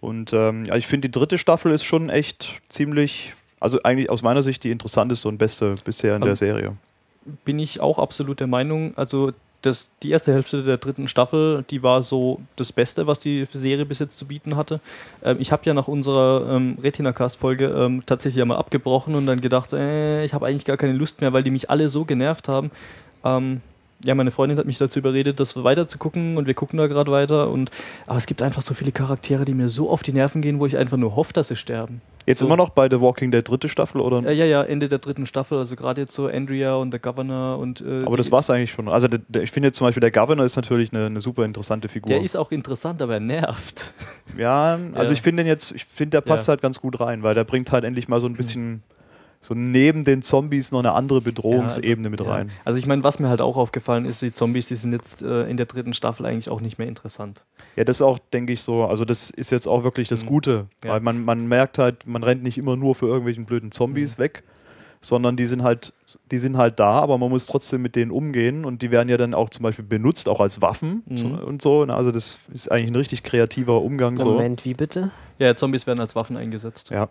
Und ähm, ja, ich finde, die dritte Staffel ist schon echt ziemlich, also eigentlich aus meiner Sicht die interessanteste und beste bisher in der Serie. bin ich auch absolut der Meinung. Also das, die erste Hälfte der dritten Staffel, die war so das Beste, was die Serie bis jetzt zu bieten hatte. Ähm, ich habe ja nach unserer ähm, Retina-Cast-Folge ähm, tatsächlich einmal abgebrochen und dann gedacht, äh, ich habe eigentlich gar keine Lust mehr, weil die mich alle so genervt haben. Ähm, ja, meine Freundin hat mich dazu überredet, das weiter zu gucken und wir gucken da gerade weiter. Und, aber es gibt einfach so viele Charaktere, die mir so auf die Nerven gehen, wo ich einfach nur hoffe, dass sie sterben. Jetzt so- immer noch bei The Walking Dead dritte Staffel oder? Ja, ja, ja, Ende der dritten Staffel, also gerade jetzt so Andrea und der Governor und. Äh, aber das die- war's eigentlich schon. Also der, der, ich finde jetzt zum Beispiel der Governor ist natürlich eine, eine super interessante Figur. Der ist auch interessant, aber er nervt. Ja, also Ja. ich finde den jetzt, ich finde, der passt Ja. halt ganz gut rein, weil der bringt halt endlich mal so ein bisschen, so neben den Zombies noch eine andere Bedrohungsebene mit Ja. rein. Also ich meine, was mir halt auch aufgefallen ist, die Zombies, die sind jetzt äh, in der dritten Staffel eigentlich auch nicht mehr interessant. Ja, das ist auch, denke ich, so, also das ist jetzt auch wirklich das Mhm. Gute, Ja. weil man, man merkt halt, man rennt nicht immer nur für irgendwelchen blöden Zombies Mhm. weg, sondern die sind halt, die sind halt da, aber man muss trotzdem mit denen umgehen und die werden ja dann auch zum Beispiel benutzt, auch als Waffen Mhm. so, und so. ne? Also das ist eigentlich ein richtig kreativer Umgang so. Moment, wie bitte? Ja, Zombies werden als Waffen eingesetzt. Ja.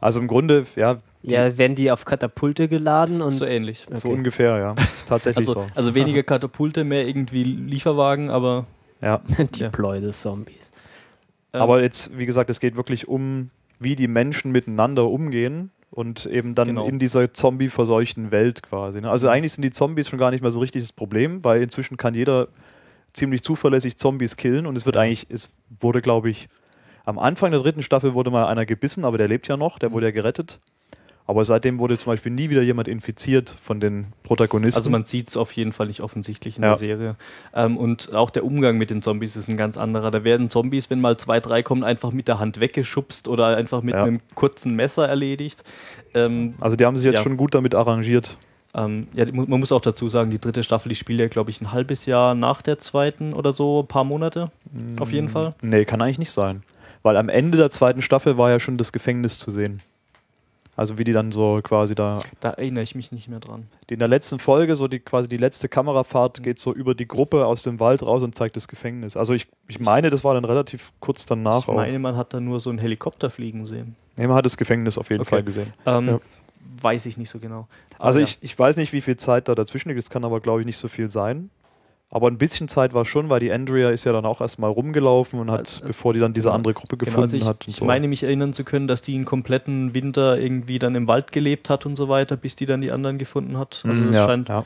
Also im Grunde, ja, Ja, werden die auf Katapulte geladen und So ähnlich. so Okay. ungefähr, ja. Das ist tatsächlich Also, so. also weniger Katapulte, mehr irgendwie Lieferwagen, aber. Ja. Deploy the Zombies. ähm, Aber jetzt, wie gesagt, es geht wirklich um, wie die Menschen miteinander umgehen und eben dann Genau. in dieser zombie-verseuchten Welt quasi. Ne? Also eigentlich sind die Zombies schon gar nicht mehr so richtig das Problem, weil inzwischen kann jeder ziemlich zuverlässig Zombies killen und es wird eigentlich, es wurde, glaube ich, am Anfang der dritten Staffel wurde mal einer gebissen, aber der lebt ja noch, der wurde ja gerettet. Aber seitdem wurde zum Beispiel nie wieder jemand infiziert von den Protagonisten. Also man sieht es auf jeden Fall nicht offensichtlich in Ja. der Serie. Ähm, und auch der Umgang mit den Zombies ist ein ganz anderer. Da werden Zombies, wenn mal zwei, drei kommen, einfach mit der Hand weggeschubst oder einfach mit Ja. einem kurzen Messer erledigt. Ähm, also die haben sich jetzt Ja. schon gut damit arrangiert. ähm, ja, man muss auch dazu sagen, die dritte Staffel, die spielt ja, glaube ich, ein halbes Jahr nach der zweiten oder so, ein paar Monate. Auf jeden Fall. Nee, kann eigentlich nicht sein. Weil am Ende der zweiten Staffel war ja schon das Gefängnis zu sehen. Also wie die dann so quasi da. Da erinnere ich mich nicht mehr dran. In der letzten Folge, so die quasi die letzte Kamerafahrt, geht so über die Gruppe aus dem Wald raus und zeigt das Gefängnis. Also ich, ich meine, das war dann relativ kurz danach. ich meine, man hat da nur so einen Helikopter fliegen sehen. Nee, man hat das Gefängnis auf jeden Okay. Fall gesehen. Ähm, Ja. Weiß ich nicht so genau. Also Aber ich, ich weiß nicht, wie viel Zeit da dazwischen liegt. Es kann aber, glaube ich, nicht so viel sein. Aber ein bisschen Zeit war schon, weil die Andrea ist ja dann auch erstmal rumgelaufen und hat, Also, bevor die dann diese genau. andere Gruppe Genau, gefunden also ich, hat. und ich so. meine mich erinnern zu können, dass die einen kompletten Winter irgendwie dann im Wald gelebt hat und so weiter, bis die dann die anderen gefunden hat. Also Mhm, es ja, scheint, ja.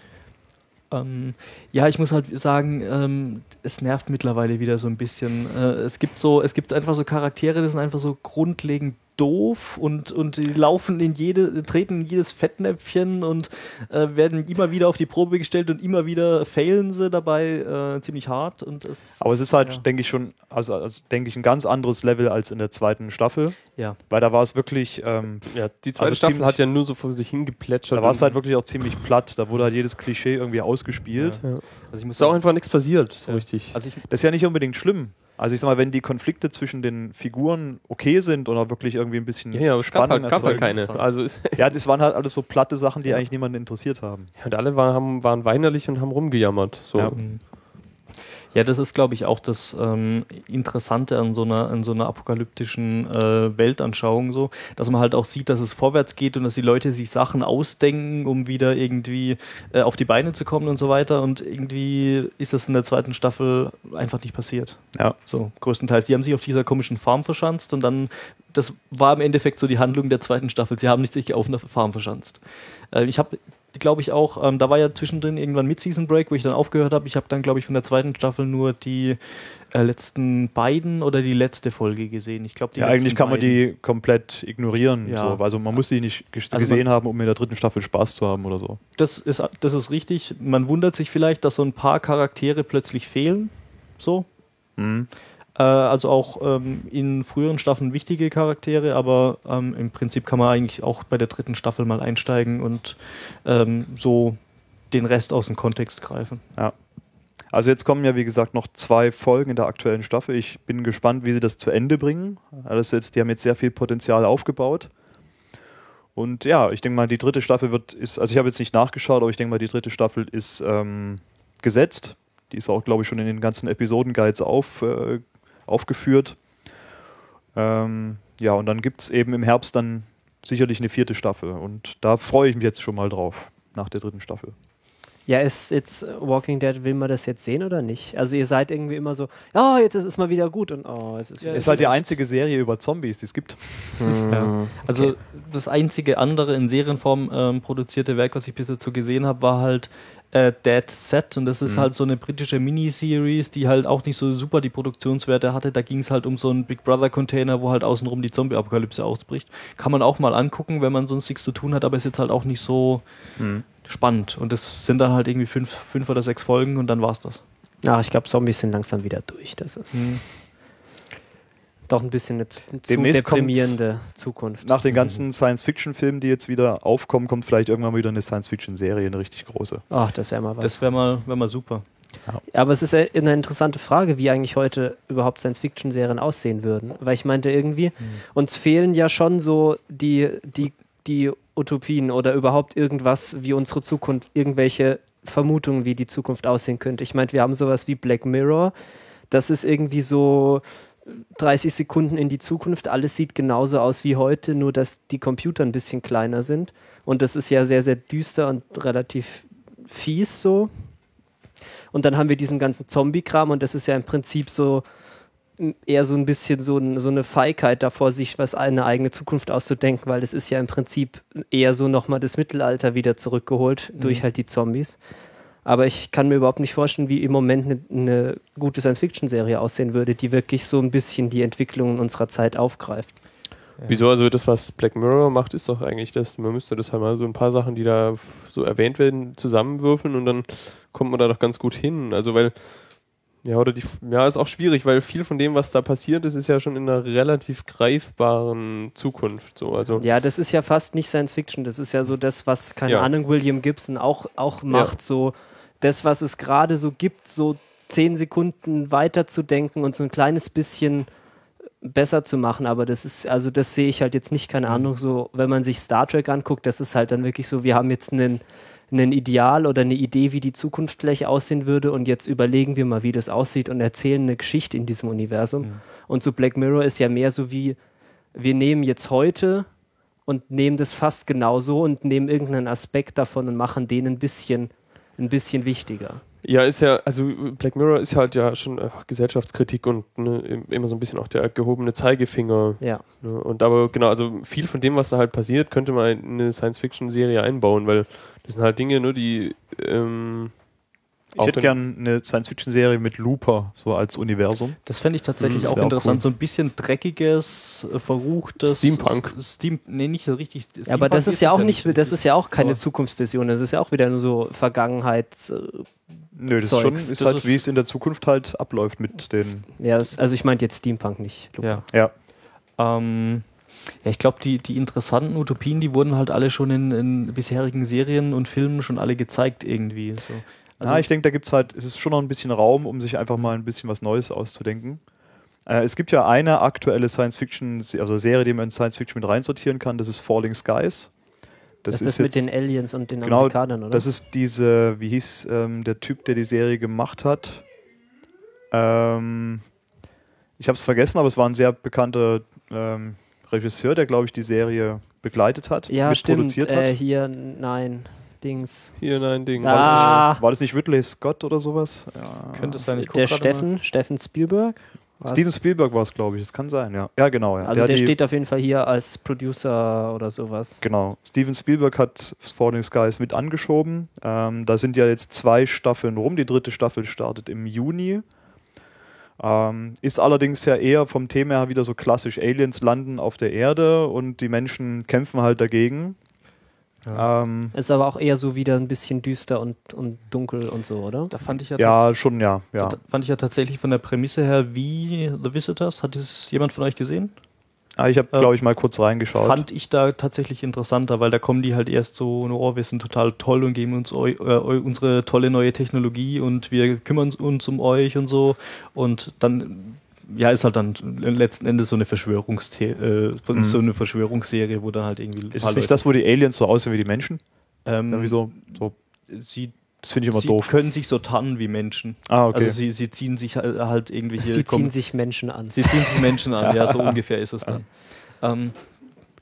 ähm, ja, ich muss halt sagen, ähm, es nervt mittlerweile wieder so ein bisschen. Äh, es gibt so, es gibt einfach so Charaktere, die sind einfach so grundlegend doof und, und die laufen in jede, treten in jedes Fettnäpfchen und äh, werden immer wieder auf die Probe gestellt und immer wieder failen sie dabei äh, ziemlich hart. Und es, Aber es ist halt, ja. denke ich, schon, also, also denke ich, ein ganz anderes Level als in der zweiten Staffel. ja. Weil da war es wirklich, ähm, Ja, die zweite Also Staffel hat ja nur so vor sich hingeplätschert. da war es halt wirklich auch ziemlich platt. Da wurde halt jedes Klischee irgendwie ausgespielt. Ja. Also ich muss ist auch auch einfach nichts passiert, so Ja. richtig. also ich, Das ist ja nicht unbedingt schlimm. Also ich sag mal, wenn die Konflikte zwischen den Figuren okay sind oder wirklich irgendwie ein bisschen ja, ja, gab Spannung halt, gab halt erzeugen. keine. Also ist, Ja, das waren halt alles so platte Sachen, die Ja. eigentlich niemanden interessiert haben. und alle waren, haben, waren weinerlich und haben rumgejammert. So. Ja. Mhm. Ja, das ist, glaube ich, auch das ähm, Interessante an so einer, an so einer apokalyptischen äh, Weltanschauung, so, dass man halt auch sieht, dass es vorwärts geht und dass die Leute sich Sachen ausdenken, um wieder irgendwie äh, auf die Beine zu kommen und so weiter. Und irgendwie ist das in der zweiten Staffel einfach nicht passiert. Ja. So, größtenteils. Sie haben sich auf dieser komischen Farm verschanzt und dann, das war im Endeffekt so die Handlung der zweiten Staffel. Sie haben nicht sich auf einer Farm verschanzt. Äh, ich habe, glaube ich, auch, ähm, da war ja zwischendrin irgendwann Mid-Season Break, wo ich dann aufgehört habe. Ich habe dann, glaube ich, von der zweiten Staffel nur die äh, letzten beiden oder die letzte Folge gesehen. Ich glaube, die Ja, eigentlich kann man beiden. die komplett ignorieren. Ja. So. Also man muss die nicht ges- Also gesehen haben, um in der dritten Staffel Spaß zu haben oder so. Das ist, das ist richtig. Man wundert sich vielleicht, dass so ein paar Charaktere plötzlich fehlen. So. Äh, also auch ähm, in früheren Staffeln wichtige Charaktere, aber ähm, im Prinzip kann man eigentlich auch bei der dritten Staffel mal einsteigen und ähm, so den Rest aus dem Kontext greifen. Also jetzt kommen ja, wie gesagt, noch zwei Folgen in der aktuellen Staffel. Ich bin gespannt, wie sie das zu Ende bringen. Alles jetzt, die haben jetzt sehr viel Potenzial aufgebaut. Und ja, ich denke mal, die dritte Staffel wird, ist, also ich habe jetzt nicht nachgeschaut, aber ich denke mal, die dritte Staffel ist ähm, gesetzt. Die ist auch, glaube ich, schon in den ganzen Episodenguides auf, äh, aufgeführt. Ähm, ja, und dann gibt es eben im Herbst dann sicherlich eine vierte Staffel. Und da freue ich mich jetzt schon mal drauf, nach der dritten Staffel. Ja, ist jetzt äh, Walking Dead, will man das jetzt sehen oder nicht? Also ihr seid irgendwie immer so, ja, jetzt ist es mal wieder gut und oh, es ist Ja, wieder Es ist halt die einzige Serie über Zombies, die es gibt. Ja. Also das einzige andere in Serienform ähm, produzierte Werk, was ich bis dazu gesehen habe, war halt äh, Dead Set und das ist halt so eine britische Miniseries, die halt auch nicht so super die Produktionswerte hatte. Da ging es halt um so einen Big Brother Container, wo halt außenrum die Zombie-Apokalypse ausbricht. Kann man auch mal angucken, wenn man sonst nichts zu tun hat, aber ist jetzt halt auch nicht so spannend. Und das sind dann halt irgendwie fünf, fünf oder sechs Folgen und dann war's das. Ach, ich glaube, Zombies sind langsam wieder durch. Das ist doch ein bisschen eine zu, Demnächst deprimierende Zukunft. Nach den ganzen Science-Fiction-Filmen, die jetzt wieder aufkommen, kommt vielleicht irgendwann mal wieder eine Science-Fiction-Serie, eine richtig große. Ach, das wäre mal was. Das wäre mal, wär mal super. Ja, aber es ist eine interessante Frage, wie eigentlich heute überhaupt Science-Fiction-Serien aussehen würden. Weil ich meinte irgendwie, uns fehlen ja schon so die, die, die Utopien oder überhaupt irgendwas wie unsere Zukunft, irgendwelche Vermutungen, wie die Zukunft aussehen könnte. Ich meinte, wir haben sowas wie Black Mirror. Das ist irgendwie so 30 Sekunden in die Zukunft. Alles sieht genauso aus wie heute, nur dass die Computer ein bisschen kleiner sind. Und das ist ja sehr, sehr düster und relativ fies so. Und dann haben wir diesen ganzen Zombie-Kram und das ist ja im Prinzip so eher so ein bisschen so, so eine Feigheit davor, sich was eine eigene Zukunft auszudenken, weil das ist ja im Prinzip eher so nochmal das Mittelalter wieder zurückgeholt durch halt die Zombies. Aber ich kann mir überhaupt nicht vorstellen, wie im Moment eine, eine gute Science-Fiction-Serie aussehen würde, die wirklich so ein bisschen die Entwicklungen unserer Zeit aufgreift. Wieso? Also das, was Black Mirror macht, ist doch eigentlich das, man müsste das halt mal so ein paar Sachen, die da so erwähnt werden, zusammenwürfeln und dann kommt man da doch ganz gut hin. Also weil, ja, oder die, ja, ist auch schwierig, weil viel von dem, was da passiert ist, ist ja schon in einer relativ greifbaren Zukunft. So, also Ja, das ist ja fast nicht Science-Fiction. Das ist ja so das, was, keine Ja. Ahnung, William Gibson auch, auch macht. So das, was es gerade so gibt, so zehn Sekunden weiterzudenken und so ein kleines bisschen besser zu machen. Aber das ist, also das sehe ich halt jetzt nicht, keine Ahnung, so, wenn man sich Star Trek anguckt, das ist halt dann wirklich so, wir haben jetzt einen ein Ideal oder eine Idee, wie die Zukunft vielleicht aussehen würde und jetzt überlegen wir mal, wie das aussieht und erzählen eine Geschichte in diesem Universum. Und so Black Mirror ist ja mehr so wie, wir nehmen jetzt heute und nehmen das fast genauso und nehmen irgendeinen Aspekt davon und machen den ein bisschen, ein bisschen wichtiger. Ja, ist ja, also Black Mirror ist halt ja schon einfach Gesellschaftskritik und ne, im- immer so ein bisschen auch der gehobene Zeigefinger. Ja. Ne? Und aber genau, also viel von dem, was da halt passiert, könnte man in eine Science-Fiction-Serie einbauen, weil das sind halt Dinge, nur die ähm, Ich hätte gern eine Science-Fiction-Serie mit Looper, so als Universum. Das fände ich tatsächlich Mhm, das auch wär auch interessant. cool. So ein bisschen dreckiges, äh, verruchtes. Steampunk. Steam, nee, nicht so richtig. Steampunk Ja, aber das ist ja auch nicht, das ist ja auch keine Zukunftsvision, das ist ja auch wieder nur so Vergangenheits. äh, Nö, das Zeugs. ist schon, ist Das halt, ist- wie es in der Zukunft halt abläuft mit den. Ja, also ich meinte jetzt Steampunk nicht. Ja. Ja. Ähm, ja, ich glaube, die, die interessanten Utopien, die wurden halt alle schon in, in bisherigen Serien und Filmen schon alle gezeigt irgendwie. So. Also, ja, ich denke, da gibt es halt, es ist schon noch ein bisschen Raum, um sich einfach mal ein bisschen was Neues auszudenken. Äh, es gibt ja eine aktuelle Science-Fiction, also Serie, die man in Science-Fiction mit reinsortieren kann, das ist Falling Skies. Das, ist das mit den Aliens und den Genau, Amerikanern, oder? Das ist diese, wie hieß ähm, der Typ, der die Serie gemacht hat? Ähm, ich habe es vergessen, aber es war ein sehr bekannter ähm, Regisseur, der, glaube ich, die Serie begleitet hat, ja, stimmt. mitproduziert Äh, hat. hier, nein, Dings. hier nein Ding. Da- War, das nicht, war das nicht Ridley Scott oder sowas? Ja. Könnte es sein, ich guck der gerade mal. Steffen, Steffen Spielberg. War's? Steven Spielberg war es, glaube ich. Das kann sein, ja. Ja, genau. Ja. Also der die- steht auf jeden Fall hier als Producer oder sowas. Genau. Steven Spielberg hat Falling Skies mit angeschoben. Ähm, da sind ja jetzt zwei Staffeln rum. Die dritte Staffel startet im Juni. Ähm, ist allerdings ja eher vom Thema her wieder so klassisch Aliens landen auf der Erde und die Menschen kämpfen halt dagegen. Ähm, Ist aber auch eher so wieder ein bisschen düster und, und dunkel und so, oder? Da fand ich ja, ja, schon, ja. ja. fand ich ja tatsächlich von der Prämisse her wie The Visitors. Hat das jemand von euch gesehen? Ah, ich habe, Äh, glaube ich, mal kurz reingeschaut. Fand ich da tatsächlich interessanter, weil da kommen die halt erst so, oh, wir sind total toll und geben uns eu, äh, unsere tolle neue Technologie und wir kümmern uns um euch und so. Und dann, ja, ist halt dann letzten Endes so eine Verschwörungsthe äh, Mhm. so eine Verschwörungsserie, wo dann halt irgendwie. ist es nicht Leute- das, wo die Aliens so aussehen wie die Menschen? Ähm, Irgendwie so, so, sie das finde ich immer sie doof. können sich so tarnen wie Menschen. Ah, okay. Also sie, sie ziehen sich halt halt irgendwelche. Sie ziehen sich Menschen an. sie ziehen sich Menschen an, ja, so ungefähr ist es dann. Ähm,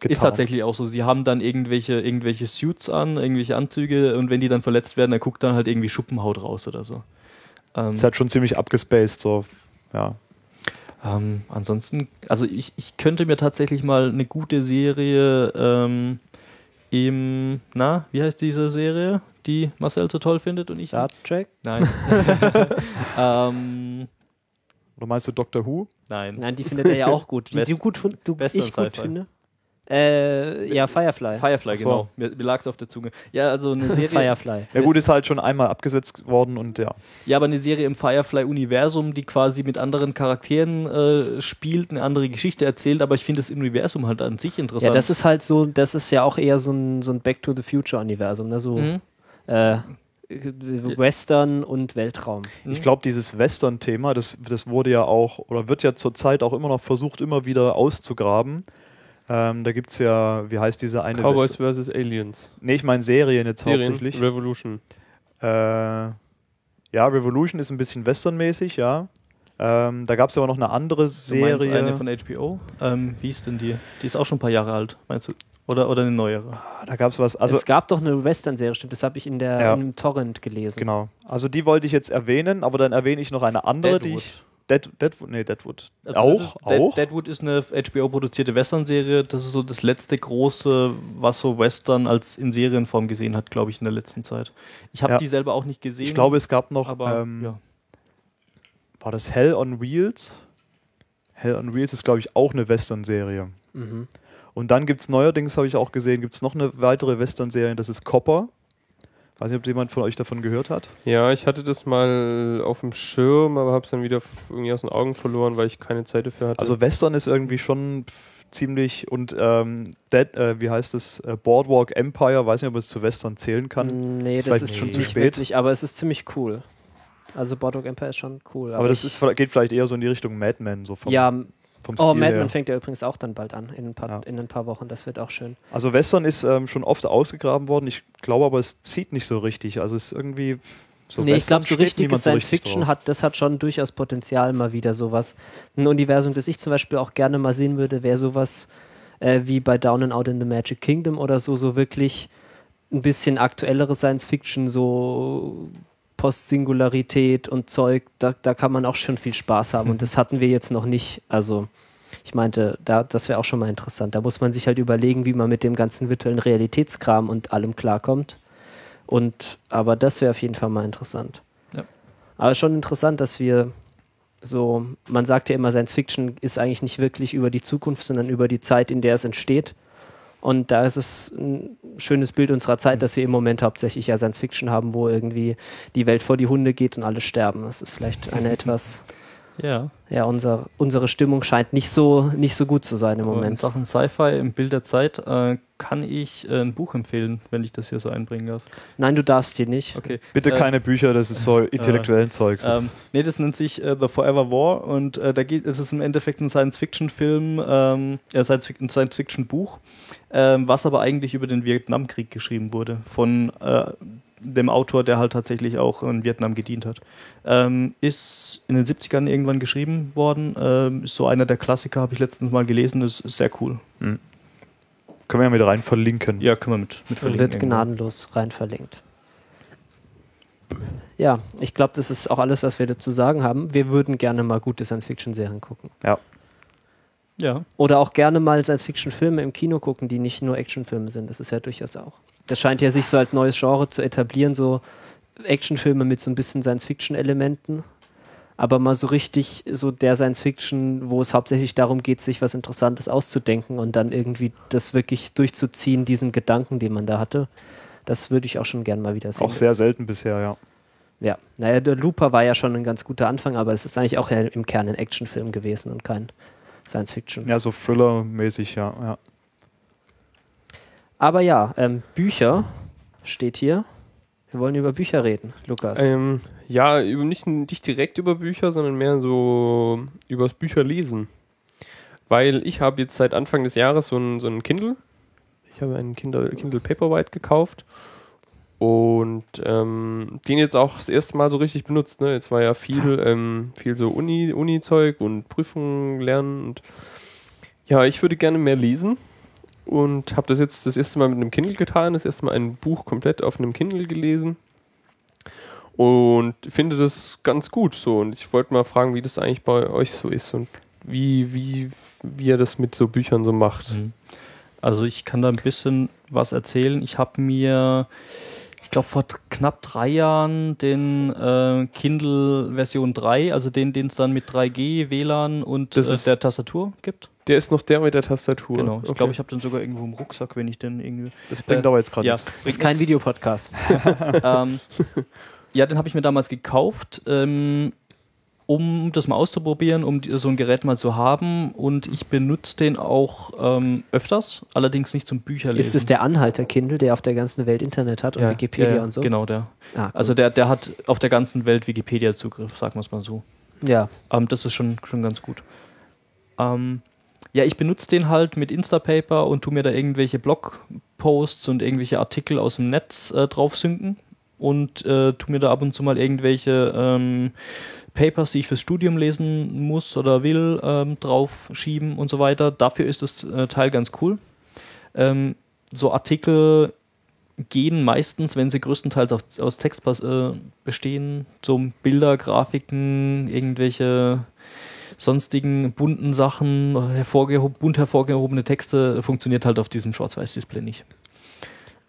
ist tatsächlich auch so. Sie haben dann irgendwelche, irgendwelche Suits an, irgendwelche Anzüge und wenn die dann verletzt werden, dann guckt dann halt irgendwie Schuppenhaut raus oder so. Ähm, ist halt schon ziemlich abgespaced, so. Ja. ähm, ansonsten, also ich, ich könnte mir tatsächlich mal eine gute Serie ähm, im, na, wie heißt diese Serie, die Marcel so toll findet und ich? Star Trek? Nein. ähm, Oder meinst du Doctor Who? nein. Nein, die findet er ja auch gut. Die West- du gut, du, Western ich gut finde. Äh, ja, Firefly. Firefly, Ach so. genau. Mir, mir lag es auf der Zunge. Ja, also eine Serie. Firefly. Ja gut, ist halt schon einmal abgesetzt worden und ja. Ja, aber eine Serie im Firefly-Universum, die quasi mit anderen Charakteren äh, spielt, eine andere Geschichte erzählt, aber ich finde das Universum halt an sich interessant. Ja, das ist halt so, das ist ja auch eher so ein, so ein Back to the Future-Universum, ne? So Mhm. Äh, Western und Weltraum. Ich glaube, dieses Western-Thema, das, das wurde ja auch, oder wird ja zurzeit auch immer noch versucht, immer wieder auszugraben. Ähm, da gibt es ja, wie heißt diese eine Cowboys West vs. Aliens. Nee, ich meine Serien jetzt Serien. hauptsächlich. Revolution. Äh, ja, Revolution ist ein bisschen westernmäßig, ja. Ähm, da gab es aber noch eine andere Du meinst Serie. eine von HBO? Ähm, wie ist denn die? Die ist auch schon ein paar Jahre alt, meinst du? Oder, oder eine neuere? da gab es was, also es gab doch eine Western-Serie, stimmt, das habe ich in der Ja. in einem Torrent gelesen. genau. Also die wollte ich jetzt erwähnen, aber dann erwähne ich noch eine andere, die ich. Dead, Deadwood, nee, Deadwood. Also auch, das ist, Dead, auch. Deadwood ist eine HBO-produzierte Western-Serie. Das ist so das letzte große, was so Western als in Serienform gesehen hat, glaube ich, in der letzten Zeit. Ich habe Ja. die selber auch nicht gesehen. ich glaube, es gab noch, aber ähm, ja. war das Hell on Wheels? Hell on Wheels ist, glaube ich, auch eine Western-Serie. Mhm. Und dann gibt es neuerdings, habe ich auch gesehen, gibt es noch eine weitere Western-Serie, das ist Copper. Weiß nicht, ob jemand von euch davon gehört hat. Ja, ich hatte das mal auf dem Schirm, aber habe es dann wieder irgendwie aus den Augen verloren, weil ich keine Zeit dafür hatte. Also Western ist irgendwie schon ziemlich und ähm, Dead, äh, wie heißt es, äh, Boardwalk Empire, weiß nicht, ob es zu Western zählen kann. Nee, Ist das vielleicht ist schon nicht zu spät. wirklich, aber es ist ziemlich cool. Also Boardwalk Empire ist schon cool. Aber das ich- ist, geht vielleicht eher so in die Richtung Mad Men, so vom, ja, vom oh, Stil Mad her. Men fängt ja übrigens auch dann bald an, in ein paar, Ja. in ein paar Wochen. Das wird auch schön. Also Western ist ähm, schon oft ausgegraben worden. Ich glaube aber, es zieht nicht so richtig. Also es ist irgendwie so nee, ich glaube, so richtige niemand so Science richtig Fiction drauf. hat, das hat schon durchaus Potenzial, mal wieder sowas. Ein Universum, das ich zum Beispiel auch gerne mal sehen würde, wäre sowas äh, wie bei Down and Out in the Magic Kingdom oder so, so wirklich ein bisschen aktuellere Science Fiction, so Postsingularität und Zeug, da, da kann man auch schon viel Spaß haben. Und das hatten wir jetzt noch nicht. Also, ich meinte, da, das wäre auch schon mal interessant. Da muss man sich halt überlegen, wie man mit dem ganzen virtuellen Realitätskram und allem klarkommt. Und, aber das wäre auf jeden Fall mal interessant. Ja. Aber schon interessant, dass wir so, man sagt ja immer, Science Fiction ist eigentlich nicht wirklich über die Zukunft, sondern über die Zeit, in der es entsteht. Und da ist es ein schönes Bild unserer Zeit, dass wir im Moment hauptsächlich ja Science Fiction haben, wo irgendwie die Welt vor die Hunde geht und alle sterben. Das ist vielleicht eine etwas, ja. ja, unser, unsere Stimmung scheint nicht so, nicht so gut zu sein im Aber In Moment. Sachen Sci-Fi im Bild der Zeit äh, kann ich äh, ein Buch empfehlen, wenn ich das hier so einbringen darf. Nein, du darfst hier nicht. Okay. Bitte Äh, keine Bücher, das ist so intellektuellen Zeugs. Das Ähm, nee, das nennt sich äh, The Forever War und äh, da geht es ist im Endeffekt ein Science-Fiction-Film, ähm, äh, Science- ein Science-Fiction-Buch, ähm, was aber eigentlich über den Vietnamkrieg geschrieben wurde von äh, dem Autor, der halt tatsächlich auch in Vietnam gedient hat. Ähm, ist in den 70ern irgendwann geschrieben worden. Ähm, ist so einer der Klassiker, habe ich letztens mal gelesen. Das ist sehr cool. Können wir ja mit rein verlinken. Ja, können wir mit, mit verlinken. wird irgendwann. gnadenlos rein verlinkt. Ja, ich glaube, das ist auch alles, was wir dazu sagen haben. Wir würden gerne mal gute Science-Fiction-Serien gucken. Ja. Ja, Oder auch gerne mal Science-Fiction-Filme im Kino gucken, die nicht nur Actionfilme sind. Das ist ja durchaus auch. Das scheint ja sich so als neues Genre zu etablieren, so Actionfilme mit so ein bisschen Science-Fiction-Elementen. Aber mal so richtig so der Science-Fiction, wo es hauptsächlich darum geht, sich was Interessantes auszudenken und dann irgendwie das wirklich durchzuziehen, diesen Gedanken, den man da hatte. Das würde ich auch schon gern mal wieder sehen. Auch sehr selten bisher, ja. Ja, naja, der Looper war ja schon ein ganz guter Anfang, aber es ist eigentlich auch im Kern ein Actionfilm gewesen und kein Science-Fiction. Ja, so Thriller-mäßig, ja. ja. Aber ja, ähm, Bücher steht hier. Wir wollen über Bücher reden, Lukas. Ähm, ja, nicht, nicht direkt über Bücher, sondern mehr so übers Bücherlesen. Weil ich habe jetzt seit Anfang des Jahres so ein, so ein Kindle. Ich habe einen Kindle, Kindle Paperwhite gekauft und ähm, den jetzt auch das erste Mal so richtig benutzt. Ne? Jetzt war ja viel, ähm, viel so Uni, Uni-Zeug und Prüfungen lernen und ja, ich würde gerne mehr lesen und habe das jetzt das erste Mal mit einem Kindle getan, das erste Mal ein Buch komplett auf einem Kindle gelesen und finde das ganz gut so und ich wollte mal fragen, wie das eigentlich bei euch so ist und wie, wie, wie ihr das mit so Büchern so macht. Mhm. Also ich kann da ein bisschen was erzählen. Ich habe mir, ich glaube vor knapp drei Jahren den äh, Kindle Version 3, also den, den es dann mit 3G, WLAN und äh, der Tastatur gibt. Der ist noch der mit der Tastatur. Genau. Ich Okay. glaube, ich habe den sogar irgendwo im Rucksack, wenn ich den irgendwie. Das bringt Äh, aber jetzt gerade ja, nichts. ist kein Videopodcast. ähm, ja, den habe ich mir damals gekauft, ähm, um das mal auszuprobieren, um die, so ein Gerät mal zu haben. Und ich benutze den auch ähm, öfters, allerdings nicht zum Bücherlesen. Ist es der Anhalter Kindle, der auf der ganzen Welt Internet hat und Ja, Wikipedia ja, ja, und so? Genau, der. Ah, cool. Also der, der hat auf der ganzen Welt Wikipedia-Zugriff, sagen wir es mal so. ja. Ähm, das ist schon, schon ganz gut. Ähm, ja, ich benutze den halt mit Instapaper und tu mir da irgendwelche Blogposts und irgendwelche Artikel aus dem Netz äh, drauf synken und äh, tu mir da ab und zu mal irgendwelche ähm, Papers, die ich fürs Studium lesen muss oder will, ähm, drauf schieben und so weiter. Dafür ist das äh, Teil ganz cool. Ähm, so Artikel gehen meistens, wenn sie größtenteils auf, aus Text äh, bestehen, zum Bilder, Grafiken, irgendwelche sonstigen bunten Sachen, hervorgehob, bunt hervorgehobene Texte, funktioniert halt auf diesem Schwarz-Weiß-Display nicht.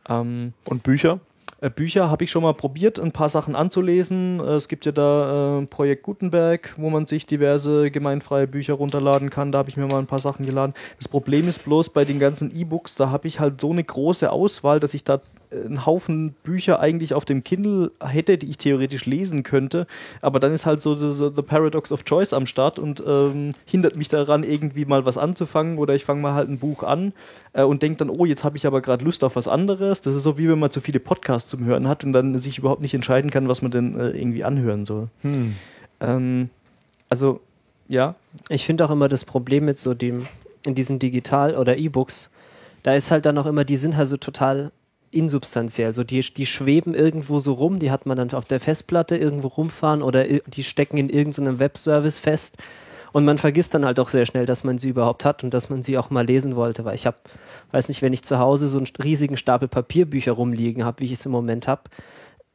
Ähm, Und Bücher? äh, Bücher habe ich schon mal probiert, ein paar Sachen anzulesen. Äh, Es gibt ja da äh, Projekt Gutenberg, wo man sich diverse gemeinfreie Bücher runterladen kann. Da habe ich mir mal ein paar Sachen geladen. Das Problem ist bloß bei den ganzen E-Books, da habe ich halt so eine große Auswahl, dass ich da einen Haufen Bücher eigentlich auf dem Kindle hätte, die ich theoretisch lesen könnte. Aber dann ist halt so the, the- the Paradox of Choice am Start und ähm, hindert mich daran, irgendwie mal was anzufangen. Oder ich fange mal halt ein Buch an äh, und denke dann, oh, jetzt habe ich aber gerade Lust auf was anderes. Das ist so wie wenn man zu viele Podcasts zum Hören hat und dann sich überhaupt nicht entscheiden kann, was man denn äh, irgendwie anhören soll. Ähm, also, ja, Ich finde auch immer das Problem mit so dem, in diesen Digital- oder E-Books, da ist halt dann auch immer, die sind halt so total insubstanziell. So die, die schweben irgendwo so rum, die hat man dann auf der Festplatte irgendwo rumfahren oder die stecken in irgendeinem Webservice fest. Und man vergisst dann halt auch sehr schnell, dass man sie überhaupt hat und dass man sie auch mal lesen wollte. Weil ich habe, weiß nicht, wenn ich zu Hause so einen riesigen Stapel Papierbücher rumliegen habe, wie ich es im Moment habe,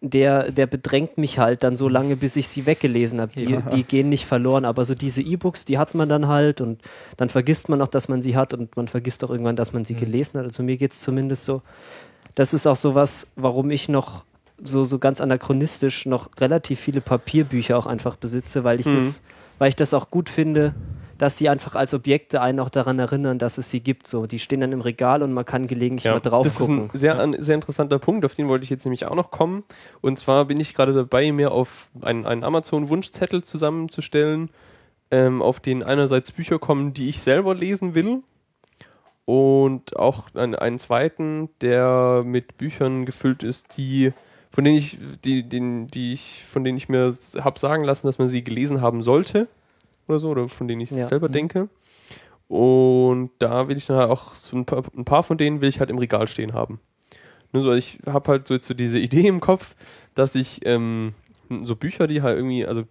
der, der bedrängt mich halt dann so lange, bis ich sie weggelesen habe. Die, die gehen nicht verloren, aber so diese E-Books, die hat man dann halt und dann vergisst man auch, dass man sie hat und man vergisst auch irgendwann, dass man sie gelesen hat. Also mir geht es zumindest so. Das ist auch sowas, warum ich noch so, so ganz anachronistisch noch relativ viele Papierbücher auch einfach besitze, weil ich, das, weil ich das auch gut finde, dass sie einfach als Objekte einen auch daran erinnern, dass es sie gibt. So, die stehen dann im Regal und man kann gelegentlich mal drauf das gucken. ist ein sehr, ein sehr interessanter Punkt, auf den wollte ich jetzt nämlich auch noch kommen. Und zwar bin ich gerade dabei, mir auf einen, einen Amazon-Wunschzettel zusammenzustellen, ähm, auf den einerseits Bücher kommen, die ich selber lesen will. Und auch einen, einen zweiten, der mit Büchern gefüllt ist, die von denen ich, die, den, die ich, von denen ich mir habe sagen lassen, dass man sie gelesen haben sollte oder so, oder von denen ich Ja. selber denke. Und da will ich dann halt auch so ein paar, ein paar von denen will ich halt im Regal stehen haben. Nur so, ich habe halt so, jetzt so diese Idee im Kopf, dass ich ähm, so Bücher, die halt irgendwie, also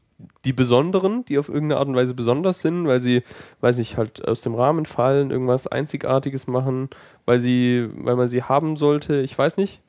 die besonderen, die auf irgendeine Art und Weise besonders sind, weil sie, weiß ich, halt aus dem Rahmen fallen, irgendwas Einzigartiges machen, weil sie, weil man sie haben sollte, ich weiß nicht.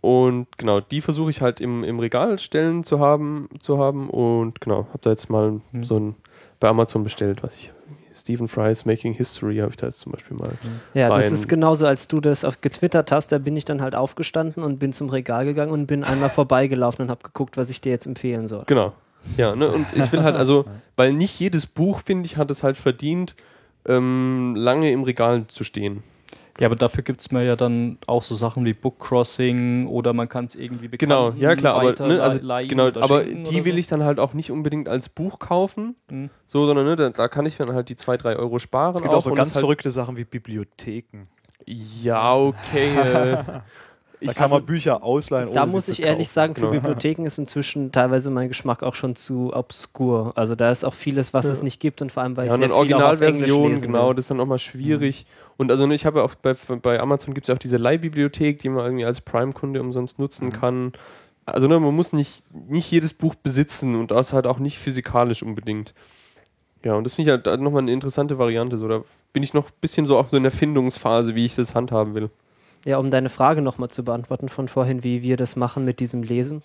Und genau, die versuche ich halt im, im Regal stellen zu haben, zu haben und genau, habe da jetzt mal so ein bei Amazon bestellt, was ich Stephen Fry's Making History habe ich da jetzt zum Beispiel mal. Ja, das rein. ist genauso, als du das auf getwittert hast, da bin ich dann halt aufgestanden und bin zum Regal gegangen und bin einmal vorbeigelaufen und habe geguckt, was ich dir jetzt empfehlen soll. Genau. Ja, ne, und ich will halt also, weil nicht jedes Buch, finde ich, hat es halt verdient, ähm, lange im Regal zu stehen. Ja, aber dafür gibt es mir ja dann auch so Sachen wie Book Crossing oder man kann es irgendwie Genau, ja klar, aber, ne, also, genau, aber die will so. ich dann halt auch nicht unbedingt als Buch kaufen, Mhm. so, sondern ne, da, da kann ich mir dann halt die 2, 3 Euro sparen. Es gibt auch so ganz halt, verrückte Sachen wie Bibliotheken. Ja, okay. Äh, Da ich, kann also, man Bücher ausleihen. Da ohne muss sie ich zu ehrlich kaufen. sagen, für Genau. Bibliotheken ist inzwischen teilweise mein Geschmack auch schon zu obskur. Also da ist auch vieles, was es nicht gibt und vor allem, weil ich ja, und sehr viel auch auf Englisch Originalversion, lesen genau, das ist dann auch mal schwierig. Und also ich habe ja auch bei, bei Amazon gibt es ja auch diese Leihbibliothek, die man irgendwie als Prime-Kunde umsonst nutzen kann. Also ne, man muss nicht, nicht jedes Buch besitzen und das halt auch nicht physikalisch unbedingt. Ja, und das finde ich halt nochmal eine interessante Variante. So, da bin ich noch ein bisschen so auch so in der Findungsphase, wie ich das handhaben will. Ja, um deine Frage nochmal zu beantworten von vorhin, wie wir das machen mit diesem Lesen.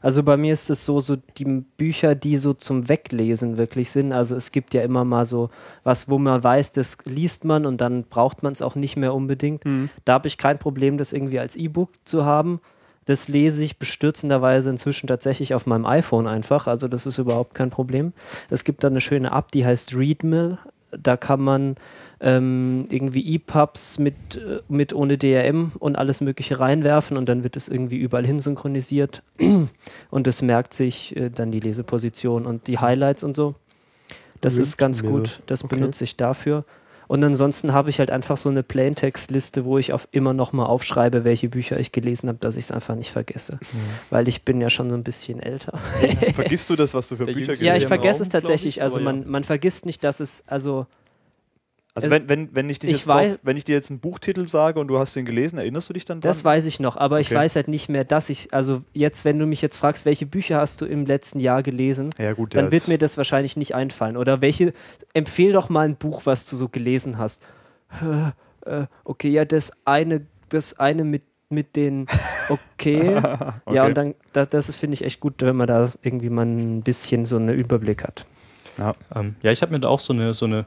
Also bei mir ist es so, so die Bücher, die so zum Weglesen wirklich sind. Also es gibt ja immer mal so was, wo man weiß, das liest man und dann braucht man es auch nicht mehr unbedingt. Da habe ich kein Problem, das irgendwie als E-Book zu haben. Das lese ich bestürzenderweise inzwischen tatsächlich auf meinem iPhone einfach. Also das ist überhaupt kein Problem. Es gibt da eine schöne App, die heißt Readmill. Da kann man ähm, irgendwie EPUBs mit, äh, mit ohne DRM und alles Mögliche reinwerfen und dann wird es irgendwie überall hin synchronisiert und es merkt sich äh, dann die Leseposition und die Highlights und so. Das ist ganz Readmill. gut, das Okay. benutze ich dafür. Und ansonsten habe ich halt einfach so eine Plaintext-Liste, wo ich auf immer noch mal aufschreibe, welche Bücher ich gelesen habe, dass ich es einfach nicht vergesse. Weil ich bin ja schon so ein bisschen älter. Vergisst du das, was du für Der Bücher Jüngste Ja, gelesen ich vergesse es tatsächlich. ich, Also man, ja. man vergisst nicht, dass es, also Also Es- wenn, wenn, wenn, ich dich ich jetzt drauf, weiß- wenn ich dir jetzt einen Buchtitel sage und du hast den gelesen, erinnerst du dich dann dran? Das weiß ich noch, aber ich Okay. weiß halt nicht mehr, dass ich, also jetzt, wenn du mich jetzt fragst, welche Bücher hast du im letzten Jahr gelesen, ja gut, dann ja, wird mir das wahrscheinlich nicht einfallen. Oder welche, empfehl doch mal ein Buch, was du so gelesen hast. Äh, äh, Okay, ja, das eine, das eine mit mit den okay. Ja, Okay. und dann, da, das ist, finde ich, echt gut, wenn man da irgendwie mal ein bisschen so einen Überblick hat. Ähm, ja, ich habe mir da auch so eine, so eine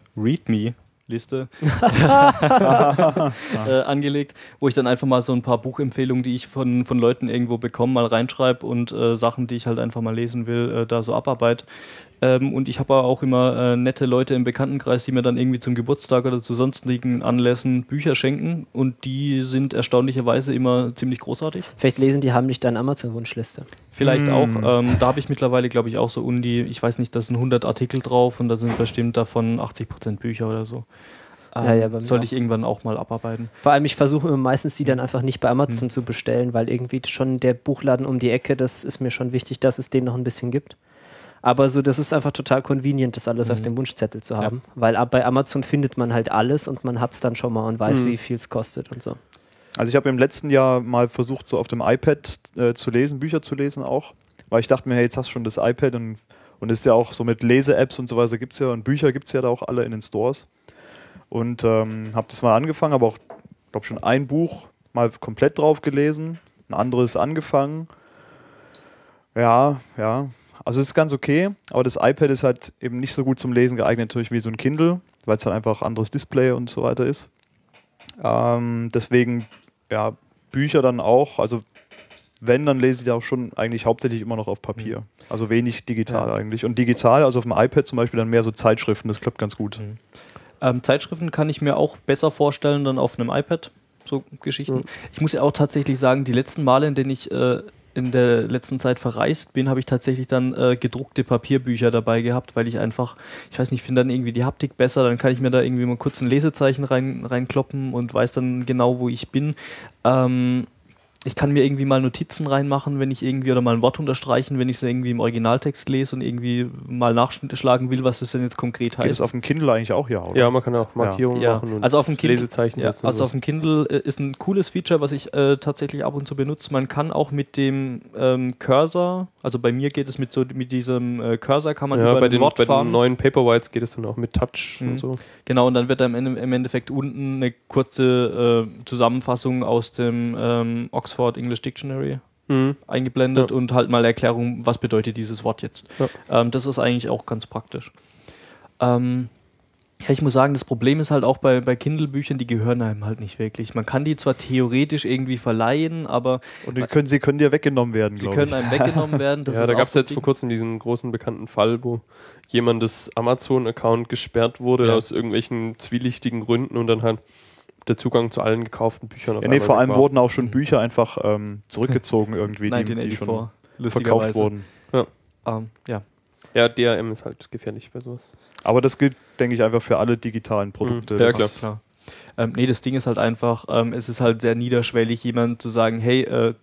README-Liste äh, angelegt, wo ich dann einfach mal so ein paar Buchempfehlungen, die ich von, von Leuten irgendwo bekomme, mal reinschreibe und äh, Sachen, die ich halt einfach mal lesen will, äh, da so abarbeite. Ähm, und ich habe aber auch immer äh, nette Leute im Bekanntenkreis, die mir dann irgendwie zum Geburtstag oder zu sonstigen Anlässen Bücher schenken und die sind erstaunlicherweise immer ziemlich großartig. Vielleicht lesen die heimlich deine Amazon-Wunschliste. Vielleicht Hm. auch. Ähm, da habe ich mittlerweile, glaube ich, auch so um die, ich weiß nicht, da sind 100 Artikel drauf und da sind bestimmt davon 80% Bücher oder so. Ähm, Ja, ja, mir sollte auch. ich irgendwann auch mal abarbeiten. Vor allem, ich versuche immer meistens die dann einfach nicht bei. Amazon zu bestellen, weil irgendwie schon der Buchladen um die Ecke, das ist mir schon wichtig, dass es den noch ein bisschen gibt. Aber so, das ist einfach total convenient, das alles auf Mhm. dem Wunschzettel zu haben. Weil ab- bei Amazon findet man halt alles und man hat es dann schon mal und weiß, Mhm. wie viel es kostet und so. Also ich habe im letzten Jahr mal versucht, so auf dem iPad äh, zu lesen, Bücher zu lesen auch, weil ich dachte mir, hey, jetzt hast du schon das iPad und, und ist ja auch so mit Lese-Apps und so weiter gibt es ja und Bücher gibt es ja da auch alle in den Stores. Und ähm, habe das mal angefangen, aber auch, glaube schon ein Buch mal komplett drauf gelesen, ein anderes angefangen. Ja, ja. Also es ist ganz okay, aber das iPad ist halt eben nicht so gut zum Lesen geeignet natürlich wie so ein Kindle, weil es halt einfach anderes Display und so weiter ist. Ähm, deswegen, ja, Bücher dann auch, also wenn, dann lese ich auch schon eigentlich hauptsächlich immer noch auf Papier. Also wenig digital Ja. eigentlich. Und digital, also auf dem iPad zum Beispiel, dann mehr so Zeitschriften, das klappt ganz gut. Mhm. Ähm, Zeitschriften kann ich mir auch besser vorstellen dann auf einem iPad. So Geschichten. Mhm. Ich muss ja auch tatsächlich sagen, die letzten Male, in denen ich äh, in der letzten Zeit verreist bin, habe ich tatsächlich dann äh, gedruckte Papierbücher dabei gehabt, weil ich einfach, ich weiß nicht, finde dann irgendwie die Haptik besser, dann kann ich mir da irgendwie mal kurz ein Lesezeichen rein, reinkloppen und weiß dann genau, wo ich bin. Ähm, ich kann mir irgendwie mal Notizen reinmachen, wenn ich irgendwie oder mal ein Wort unterstreichen, wenn ich es irgendwie im Originaltext lese und irgendwie mal nachschlagen will, was das denn jetzt konkret Geht heißt. das auf dem Kindle eigentlich auch, ja, oder? Ja, man kann auch Markierungen Ja, machen und also auf dem Kindle, Lesezeichen ja, setzen. also auf dem Kindle äh, ist ein cooles Feature, was ich äh, tatsächlich ab und zu benutze. Man kann auch mit dem ähm, Cursor, also bei mir geht es mit so mit diesem äh, Cursor kann man ja, über bei den, Wort bei fahren. den neuen Paperwhites geht es dann auch mit Touch Mhm. und so. Genau, und dann wird dann im, im Endeffekt unten eine kurze äh, Zusammenfassung aus dem ähm, Oxford English Dictionary Mhm. eingeblendet Ja. und halt mal Erklärung, was bedeutet dieses Wort jetzt. Ja. Ähm, das ist eigentlich auch ganz praktisch. Ähm, ja, ich muss sagen, das Problem ist halt auch bei, bei Kindle-Büchern, die gehören einem halt nicht wirklich. Man kann die zwar theoretisch irgendwie verleihen, aber Und die können, sie können dir weggenommen werden, sie können ich. einem weggenommen werden. Das ja, ist da gab es jetzt vor Ding. kurzem diesen großen bekannten Fall, wo jemandes Amazon-Account gesperrt wurde Ja. aus irgendwelchen zwielichtigen Gründen und dann halt der Zugang zu allen gekauften Büchern auf Ja, nee, vor allem war. wurden auch schon Bücher einfach ähm, zurückgezogen irgendwie, die, die 1984, schon verkauft wurden. Ähm, ja. Ja, DRM ist halt gefährlich bei sowas. Aber das gilt, denke ich, einfach für alle digitalen Produkte. Mhm. Ja, Das klar. ist- klar. Ähm, nee, das Ding ist halt einfach, ähm, es ist halt sehr niederschwellig, jemand zu sagen, hey, äh,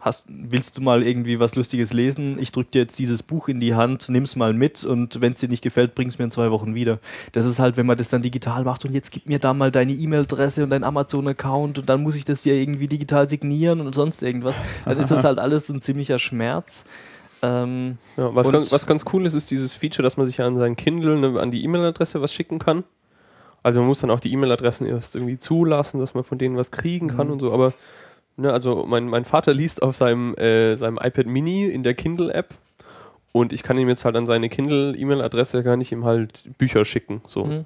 hast, willst du mal irgendwie was Lustiges lesen? Ich drücke dir jetzt dieses Buch in die Hand, nimm's mal mit und wenn es dir nicht gefällt, bring's mir in zwei Wochen wieder. Das ist halt, wenn man das dann digital macht und jetzt gib mir da mal deine E-Mail-Adresse und dein Amazon-Account und dann muss ich das dir irgendwie digital signieren und sonst irgendwas, dann ist das halt alles ein ziemlicher Schmerz. Ähm, Ja, was, ganz, was ganz cool ist, ist dieses Feature, dass man sich ja an seinen Kindle ne, an die E-Mail-Adresse was schicken kann. Also man muss dann auch die E-Mail-Adressen erst irgendwie zulassen, dass man von denen was kriegen kann Mhm. und so. Aber ne, also mein, mein Vater liest auf seinem, äh, seinem iPad Mini in der Kindle-App und ich kann ihm jetzt halt an seine Kindle-E-Mail-Adresse kann ich ihm halt Bücher schicken. So. mhm.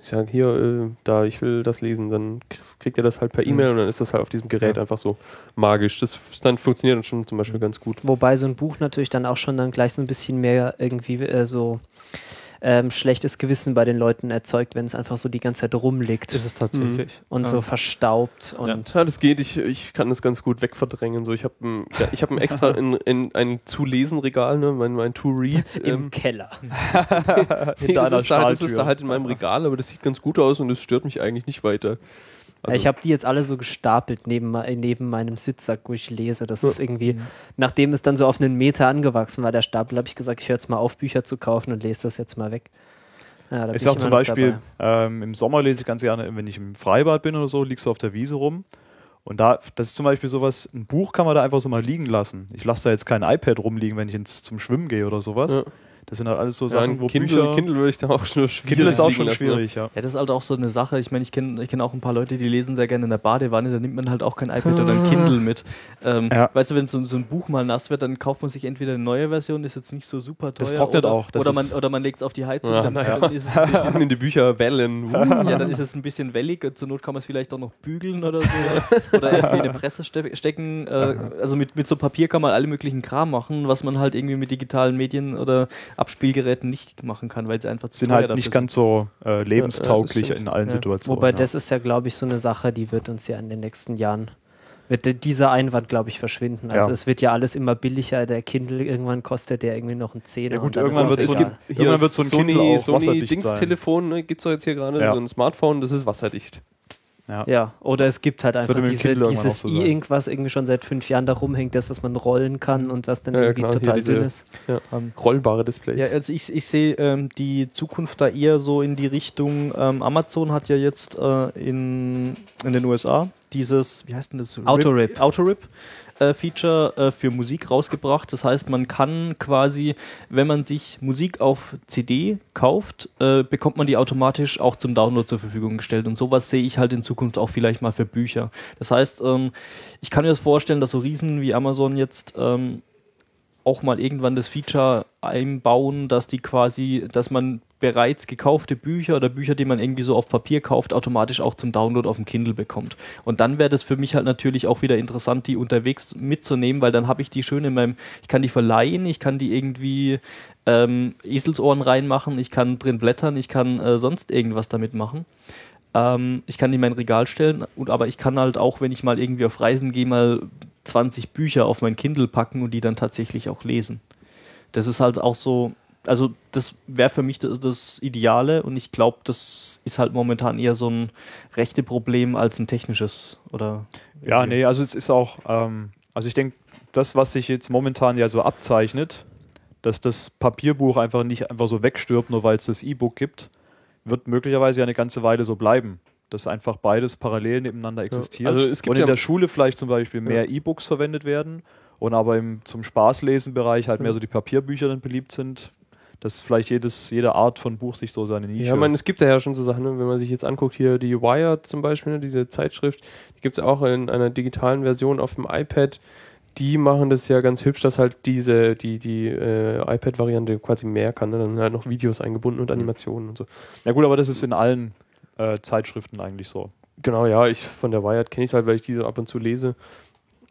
Ich sage hier, äh, da ich will das lesen, dann kriegt er das halt per E-Mail und dann ist das halt auf diesem Gerät Ja. einfach so magisch. Das dann funktioniert dann schon zum Beispiel ganz gut. Wobei so ein Buch natürlich dann auch schon dann gleich so ein bisschen mehr irgendwie äh, so ähm, schlechtes Gewissen bei den Leuten erzeugt, wenn es einfach so die ganze Zeit rumliegt ist es tatsächlich. und so Ja. verstaubt und Ja, das geht. Ich, ich kann das ganz gut wegverdrängen. So, ich habe ein, ja, ich hab ein extra in, in ein Zu-Lesen-Regal, ne, mein, mein To-Read. im ähm, Keller. nee, das, ist da, das ist da halt in meinem Regal, aber das sieht ganz gut aus und das stört mich eigentlich nicht weiter. Also, ich habe die jetzt alle so gestapelt neben, neben meinem Sitzsack, wo ich lese. Das Ja. ist irgendwie, nachdem es dann so auf einen Meter angewachsen war, der Stapel, habe ich gesagt, ich höre jetzt mal auf, Bücher zu kaufen und lese das jetzt mal weg. Ja, ich zum immer noch Beispiel, ähm, im Sommer lese ich ganz gerne, wenn ich im Freibad bin oder so, liegst du auf der Wiese rum. Und da, das ist zum Beispiel sowas, ein Buch kann man da einfach so mal liegen lassen. Ich lasse da jetzt kein iPad rumliegen, wenn ich ins, zum Schwimmen gehe oder sowas. Ja. Das sind halt alles so Ja, Sachen, ein wo Kindle, Bücher... Kindle würde ich da auch schon schwierig Kindle ist auch schon ne? schwierig, ja. Ja, das ist halt auch so eine Sache. Ich meine, ich kenne ich kenn auch ein paar Leute, die lesen sehr gerne in der Badewanne, da nimmt man halt auch kein iPad oder ein Kindle mit. Ähm, Ja. Weißt du, wenn so, so ein Buch mal nass wird, dann kauft man sich entweder eine neue Version, ist jetzt nicht so super teuer. Das trocknet oder, auch, das oder, man, oder man legt es auf die Heizung, Ja, dann, ja. dann ist es ein bisschen In die Bücher wellen. Ja, dann ist es ein bisschen wellig. Zur Not kann man es vielleicht auch noch bügeln oder sowas. Oder irgendwie in eine Presse ste stecken. Äh, also mit, mit so Papier kann man alle möglichen Kram machen, was man halt irgendwie mit digitalen Medien oder Abspielgeräten nicht machen kann, weil sie einfach zu Sind teuer halt nicht ganz so äh, lebenstauglich stimmt. in allen Ja. Situationen. Wobei ja. das ist ja, glaube ich, so eine Sache, die wird uns ja in den nächsten Jahren, wird dieser Einwand, glaube ich, verschwinden. Also Ja. es wird ja alles immer billiger. Der Kindle, irgendwann kostet der irgendwie noch einen Zehner. Ja gut, und dann ist irgendwann wird so ein- Irgendwann wird so ein Kindle Sony, auch Sony wasserdicht Dings-Telefon, ne, gibt es doch jetzt hier gerade, Ja. so ein Smartphone, das ist wasserdicht. Ja. Ja, oder es gibt halt Das einfach diese, dieses so. E-Ink, was irgendwie schon seit fünf Jahren da rumhängt, das, was man rollen kann und was dann Ja, ja, irgendwie genau, total diese- dünn ist. Ähm, Rollbare Displays. Ja, also ich, ich sehe ähm, die Zukunft da eher so in die Richtung, ähm, Amazon hat ja jetzt äh, in, in den USA dieses, wie heißt denn das? Autorip. Autorip. Feature äh, für Musik rausgebracht. Das heißt, man kann quasi, wenn man sich Musik auf CD kauft, äh, bekommt man die automatisch auch zum Download zur Verfügung gestellt. Und sowas sehe ich halt in Zukunft auch vielleicht mal für Bücher. Das heißt, ähm, ich kann mir das vorstellen, dass so Riesen wie Amazon jetzt ähm, auch mal irgendwann das Feature einbauen, dass die quasi, dass man bereits gekaufte Bücher oder Bücher, die man irgendwie so auf Papier kauft, automatisch auch zum Download auf dem Kindle bekommt. Und dann wäre das für mich halt natürlich auch wieder interessant, die unterwegs mitzunehmen, weil dann habe ich die schön in meinem, ich kann die verleihen, ich kann die irgendwie ähm, Eselsohren reinmachen, ich kann drin blättern, ich kann äh, sonst irgendwas damit machen. Ähm, ich kann die in mein Regal stellen, und, aber ich kann halt auch, wenn ich mal irgendwie auf Reisen gehe, mal 20 Bücher auf mein Kindle packen und die dann tatsächlich auch lesen. Das ist halt auch so, also das wäre für mich das, das Ideale und ich glaube, das ist halt momentan eher so ein rechte Problem als ein technisches oder Ja, nee, also es ist auch, ähm, also ich denke, das, was sich jetzt momentan ja so abzeichnet, dass das Papierbuch einfach nicht einfach so wegstirbt, nur weil es das E-Book gibt, wird möglicherweise ja eine ganze Weile so bleiben. Dass einfach beides parallel nebeneinander existiert. also es gibt und in ja- der Schule vielleicht zum Beispiel mehr E-Books verwendet werden und aber im, zum Spaßlesen-Bereich halt mehr so die Papierbücher dann beliebt sind, dass vielleicht jedes, jede Art von Buch sich so seine Nische Ja, ich meine, es gibt ja, ja schon so Sachen, ne? wenn man sich jetzt anguckt, hier die Wired zum Beispiel, ne? diese Zeitschrift, die gibt es auch in einer digitalen Version auf dem iPad. Die machen das ja ganz hübsch, dass halt diese, die, die äh, iPad-Variante quasi mehr kann. Ne? Dann halt noch Videos eingebunden und Animationen und so. Ja gut, aber das ist in allen äh, Zeitschriften eigentlich so. Genau, ja, ich von der Wired kenne ich es halt, weil ich diese ab und zu lese.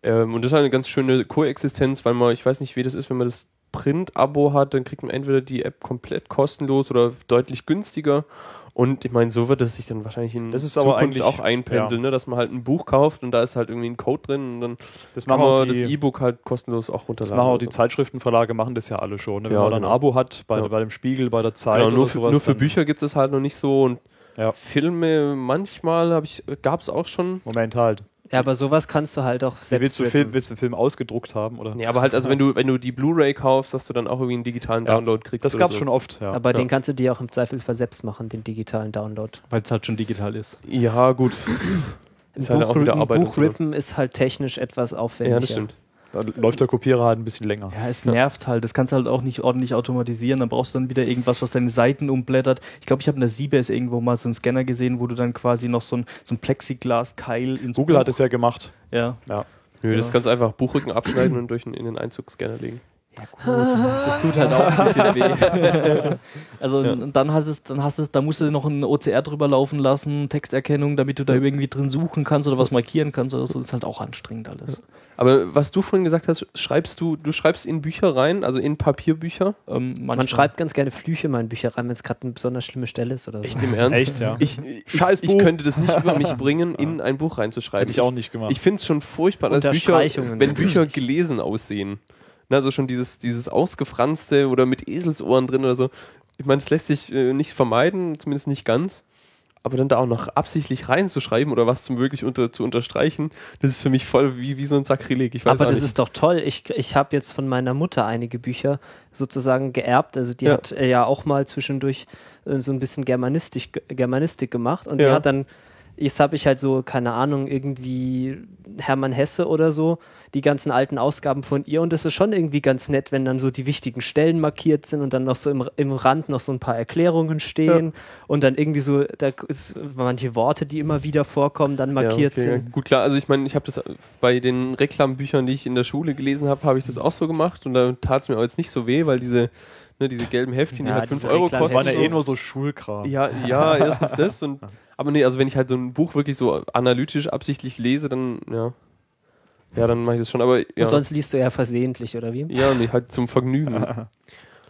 Ähm, und das ist halt eine ganz schöne Koexistenz, weil man, ich weiß nicht, wie das ist, wenn man das Print-Abo hat, dann kriegt man entweder die App komplett kostenlos oder deutlich günstiger. Und ich meine, so wird es sich dann wahrscheinlich in Das ist aber Zukunft eigentlich- auch einpendeln, ja. ne? dass man halt ein Buch kauft und da ist halt irgendwie ein Code drin und dann Das kann man das die, E-Book halt kostenlos auch das runterladen. machen auch die so. Zeitschriftenverlage, machen das ja alle schon. Ne? Wenn Ja, man dann ein genau. Abo hat, bei, Ja. bei dem Spiegel, bei der Zeit Genau, nur, für, sowas. nur für Bücher gibt es halt noch nicht so und Ja. Filme manchmal habe ich gab es auch schon. Moment halt. Ja, aber sowas kannst du halt auch selbst willst du. Film, willst du einen Film ausgedruckt haben? Oder? Nee, aber halt, also wenn du, wenn du die Blu-ray kaufst, dass du dann auch irgendwie einen digitalen Ja. Download kriegst. Das gab es so. schon oft, ja. Aber Ja. den kannst du dir auch im Zweifelsfall selbst machen, den digitalen Download. weil es halt schon digital ist. Ja, gut. Ist halt auch wieder ein Arbeit. Buchrippen ist halt technisch etwas aufwendiger. Ja, das stimmt. Da läuft der Kopierer halt ein bisschen länger. Ja, es nervt halt. Das kannst du halt auch nicht ordentlich automatisieren. Dann brauchst du dann wieder irgendwas, was deine Seiten umblättert. Ich glaube, ich habe in der CBS irgendwo mal so einen Scanner gesehen, wo du dann quasi noch so ein, so ein Plexiglas-Keil ins Google Buch, hat es ja gemacht. Ja. Nö, das Ja. ist ganz einfach Buchrücken abschneiden und durch einen, in den Einzugsscanner legen. Ja, gut. Das tut halt auch ein bisschen weh. Also Ja. und dann hast es, dann hast es, da musst du noch ein OCR drüber laufen lassen, Texterkennung, damit du da irgendwie drin suchen kannst oder was markieren kannst oder so. Das ist halt auch anstrengend alles. Aber was du vorhin gesagt hast, schreibst du, du schreibst in Bücher rein, also in Papierbücher? Ähm, Man schreibt ganz gerne Flüche mal in Bücher rein, wenn es gerade eine besonders schlimme Stelle ist oder so. Echt im Ernst? Echt, ja. Ich, ich, ich könnte das nicht über mich bringen, in ein Buch reinzuschreiben. Hätte ich auch nicht gemacht. Ich finde es schon furchtbar, dass Bücher, wenn Bücher gelesen aussehen. Na, also schon dieses, dieses ausgefranste oder mit Eselsohren drin oder so. Ich meine, das lässt sich äh, nicht vermeiden, zumindest nicht ganz. Aber dann da auch noch absichtlich reinzuschreiben oder was zum wirklich unter, zu unterstreichen, das ist für mich voll wie, wie so ein Sakrileg. Ich weiß Aber das nicht. ist doch toll. Ich, ich habe jetzt von meiner Mutter einige Bücher sozusagen geerbt. Also die Ja. hat äh, ja auch mal zwischendurch äh, so ein bisschen Germanistik, Germanistik gemacht und die Ja. hat dann jetzt habe ich halt so, keine Ahnung, irgendwie Hermann Hesse oder so, die ganzen alten Ausgaben von ihr und es ist schon irgendwie ganz nett, wenn dann so die wichtigen Stellen markiert sind und dann noch so im, im Rand noch so ein paar Erklärungen stehen und dann irgendwie so, da ist manche Worte, die immer wieder vorkommen, dann markiert ja, okay, sind. Ja. Gut, klar, also ich meine, ich habe das bei den Reklambüchern, die ich in der Schule gelesen habe, habe ich das auch so gemacht und da tat es mir auch jetzt nicht so weh, weil diese, ne, diese gelben Heftchen, die Ja, halt 5 diese Euro kosten. Das war ja eh nur so Schulkram. Ja, ja, erstens das und aber nee, also wenn ich halt so ein Buch wirklich so analytisch absichtlich lese, dann ja. Ja, dann mache ich das schon, aber ja. Und sonst liest du ja versehentlich, oder wie? Ja, nee, halt zum Vergnügen.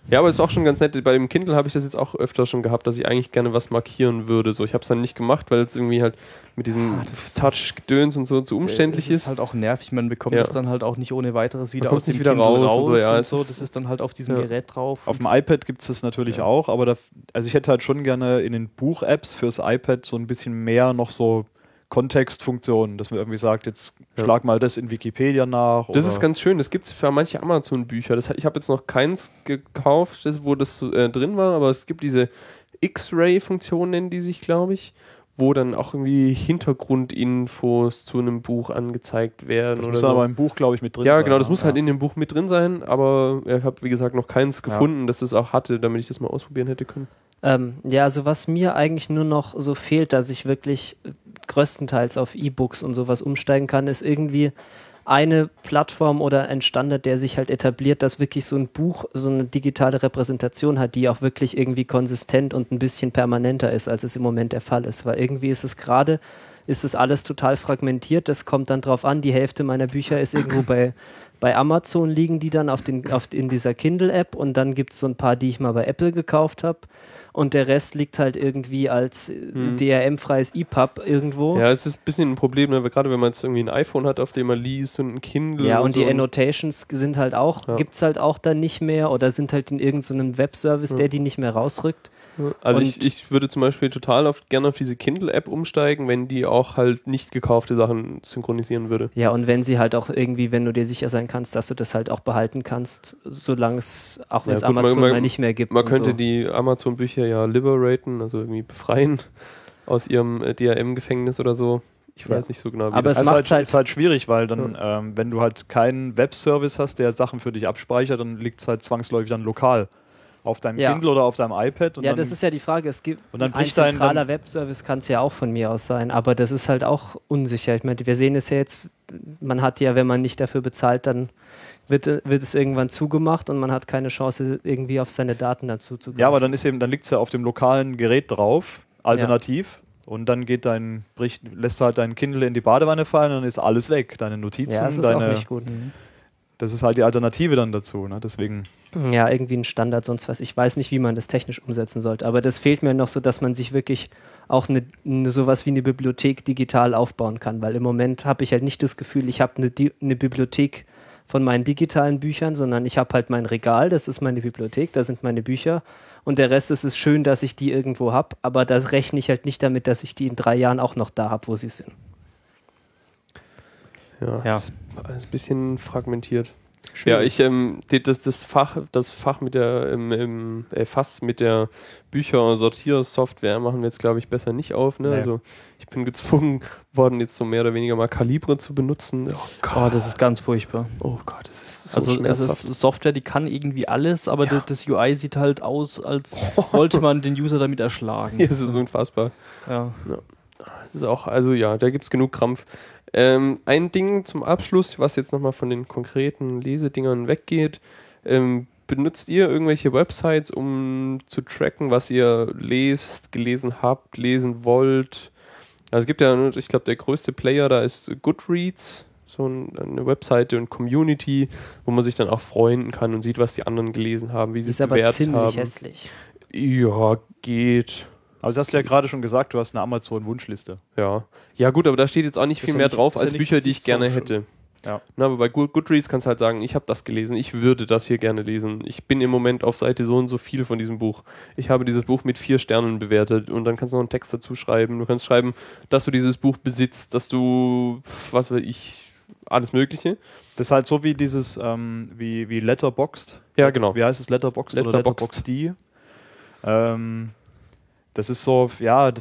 ja, aber ist auch schon ganz nett. Bei dem Kindle habe ich das jetzt auch öfter schon gehabt, dass ich eigentlich gerne was markieren würde. So, ich habe es dann nicht gemacht, weil es irgendwie halt mit diesem Touch-Gedöns und so zu umständlich Es ist. ist halt auch nervig, man bekommt Ja. das dann halt auch nicht ohne weiteres wieder aus dem nicht wieder Kindle raus raus und so, ja, und es so. Das ist dann halt auf diesem Ja. Gerät drauf. Auf dem iPad gibt es das natürlich auch, aber da, also ich hätte halt schon gerne in den Buch-Apps fürs iPad so ein bisschen mehr noch so Kontextfunktionen, dass man irgendwie sagt, jetzt Ja. schlag mal das in Wikipedia nach. Das ist ganz schön. Das gibt es für manche Amazon-Bücher. Ich habe jetzt noch keins gekauft, wo das äh, drin war, aber es gibt diese X-Ray-Funktion, nennen die sich, glaube ich, wo dann auch irgendwie Hintergrundinfos zu einem Buch angezeigt werden. das muss so. aber im Buch, glaube ich, mit drin ja, sein. genau, das ne? muss halt in dem Buch mit drin sein, aber ich habe, wie gesagt, noch keins Ja. gefunden, das es auch hatte, damit ich das mal ausprobieren hätte können. Ähm, ja, also was mir eigentlich nur noch so fehlt, dass ich wirklich äh, größtenteils auf E-Books und sowas umsteigen kann, ist irgendwie eine Plattform oder ein Standard, der sich halt etabliert, dass wirklich so ein Buch so eine digitale Repräsentation hat, die auch wirklich irgendwie konsistent und ein bisschen permanenter ist, als es im Moment der Fall ist. Weil irgendwie ist es gerade, ist es alles total fragmentiert. Das kommt dann drauf an, die Hälfte meiner Bücher ist irgendwo bei, bei Amazon liegen die dann auf den, auf, in dieser Kindle-App und dann gibt es so ein paar, die ich mal bei Apple gekauft habe. Und der Rest liegt halt irgendwie als äh, DRM-freies EPUB irgendwo. Ja, es ist ein bisschen ein Problem, ne? gerade wenn man jetzt irgendwie ein iPhone hat, auf dem man liest und ein Kindle. Ja, und, so die Annotations sind halt auch, Ja. gibt's halt auch dann nicht mehr oder sind halt in irgendeinem Webservice, der die nicht mehr rausrückt. Also Und- ich, ich würde zum Beispiel total auf, gerne auf diese Kindle-App umsteigen, wenn die auch halt nicht gekaufte Sachen synchronisieren würde. Ja, und wenn sie halt auch irgendwie, wenn du dir sicher sein kannst, dass du das halt auch behalten kannst, solange es, auch wenn es Ja, man- Amazon man- mal nicht mehr gibt. Man könnte so. die Amazon-Bücher ja liberaten, also irgendwie befreien aus ihrem äh, DRM-Gefängnis oder so. Ich Ja. weiß nicht so genau, wie Aber das es ist halt, halt- ist halt schwierig, weil dann, ähm, wenn du halt keinen Webservice hast, der Sachen für dich abspeichert, dann liegt es halt zwangsläufig dann lokal auf deinem Ja. Kindle oder auf deinem iPad. Und Ja, das ist ja die Frage. Es gibt Und dann ein zentraler Webservice kann es ja auch von mir aus sein, aber das ist halt auch unsicher. Ich meine, wir sehen es ja jetzt, man hat ja, wenn man nicht dafür bezahlt, dann wird, wird es irgendwann zugemacht und man hat keine Chance, irgendwie auf seine Daten dazu zu ja, aber dann ist eben, dann liegt es ja auf dem lokalen Gerät drauf, alternativ. Ja. Und dann geht dein, bricht, lässt halt dein Kindle in die Badewanne fallen und dann ist alles weg. Deine Notizen, Ja, das ist auch deine, nicht gut. Das ist halt die Alternative dann dazu. Ne? Deswegen, Ja, irgendwie ein Standard, sonst was. Ich weiß nicht, wie man das technisch umsetzen sollte, aber das fehlt mir noch so, dass man sich wirklich auch eine, eine sowas wie eine Bibliothek digital aufbauen kann, weil im Moment habe ich halt nicht das Gefühl, ich habe eine, eine Bibliothek von meinen digitalen Büchern, sondern ich habe halt mein Regal, das ist meine Bibliothek, da sind meine Bücher und der Rest ist es schön, dass ich die irgendwo habe, aber da rechne ich halt nicht damit, dass ich die in drei Jahren auch noch da habe, wo sie sind. Ja, Ja. Ist, ist ein bisschen fragmentiert. Ja, ich, ähm, das, das Fach, das Fach mit der, ähm, ähm, äh, Fass mit der Bücher-Sortiersoftware machen wir jetzt, glaube ich, besser nicht auf. Ne? Nee. Also ich bin gezwungen worden, jetzt so mehr oder weniger mal Kalibre zu benutzen. Oh Gott, Oh, das ist ganz furchtbar. oh Gott das ist so also es ist Software, die kann irgendwie alles, aber Ja. das UI sieht halt aus, als wollte man den User damit erschlagen. Ja, es ist unfassbar. Ja. Es ist auch, also ja, da gibt es genug Krampf. Ähm, ein Ding zum Abschluss, was jetzt nochmal von den konkreten Lesedingern weggeht. Ähm, benutzt ihr irgendwelche Websites, um zu tracken, was ihr lest, gelesen habt, lesen wollt? Also es gibt ja, ich glaube, der größte Player da ist Goodreads, so ein, eine Webseite und Community, wo man sich dann auch freunden kann und sieht, was die anderen gelesen haben, wie sie es ist aber bewertet ziemlich haben. hässlich. Ja, geht. Also hast du ja gerade schon gesagt, du hast eine Amazon-Wunschliste. Ja. Ja, gut, aber da steht jetzt auch nicht Ist viel ja mehr nicht- drauf ja als nicht Bücher, die ich gerne so hätte. Ja. Na, aber bei Good Goodreads kannst du halt sagen, ich habe das gelesen, ich würde das hier gerne lesen. Ich bin im Moment auf Seite so und so viel von diesem Buch. Ich habe dieses Buch mit vier Sternen bewertet und dann kannst du noch einen Text dazu schreiben. Du kannst schreiben, dass du dieses Buch besitzt, dass du, was weiß ich, alles Mögliche. Das ist halt so wie dieses, ähm, wie, wie Letterboxd. Ja, genau. Wie heißt es? Letterboxd oder Letterboxd. Letterboxd? Ähm, das ist so, ja,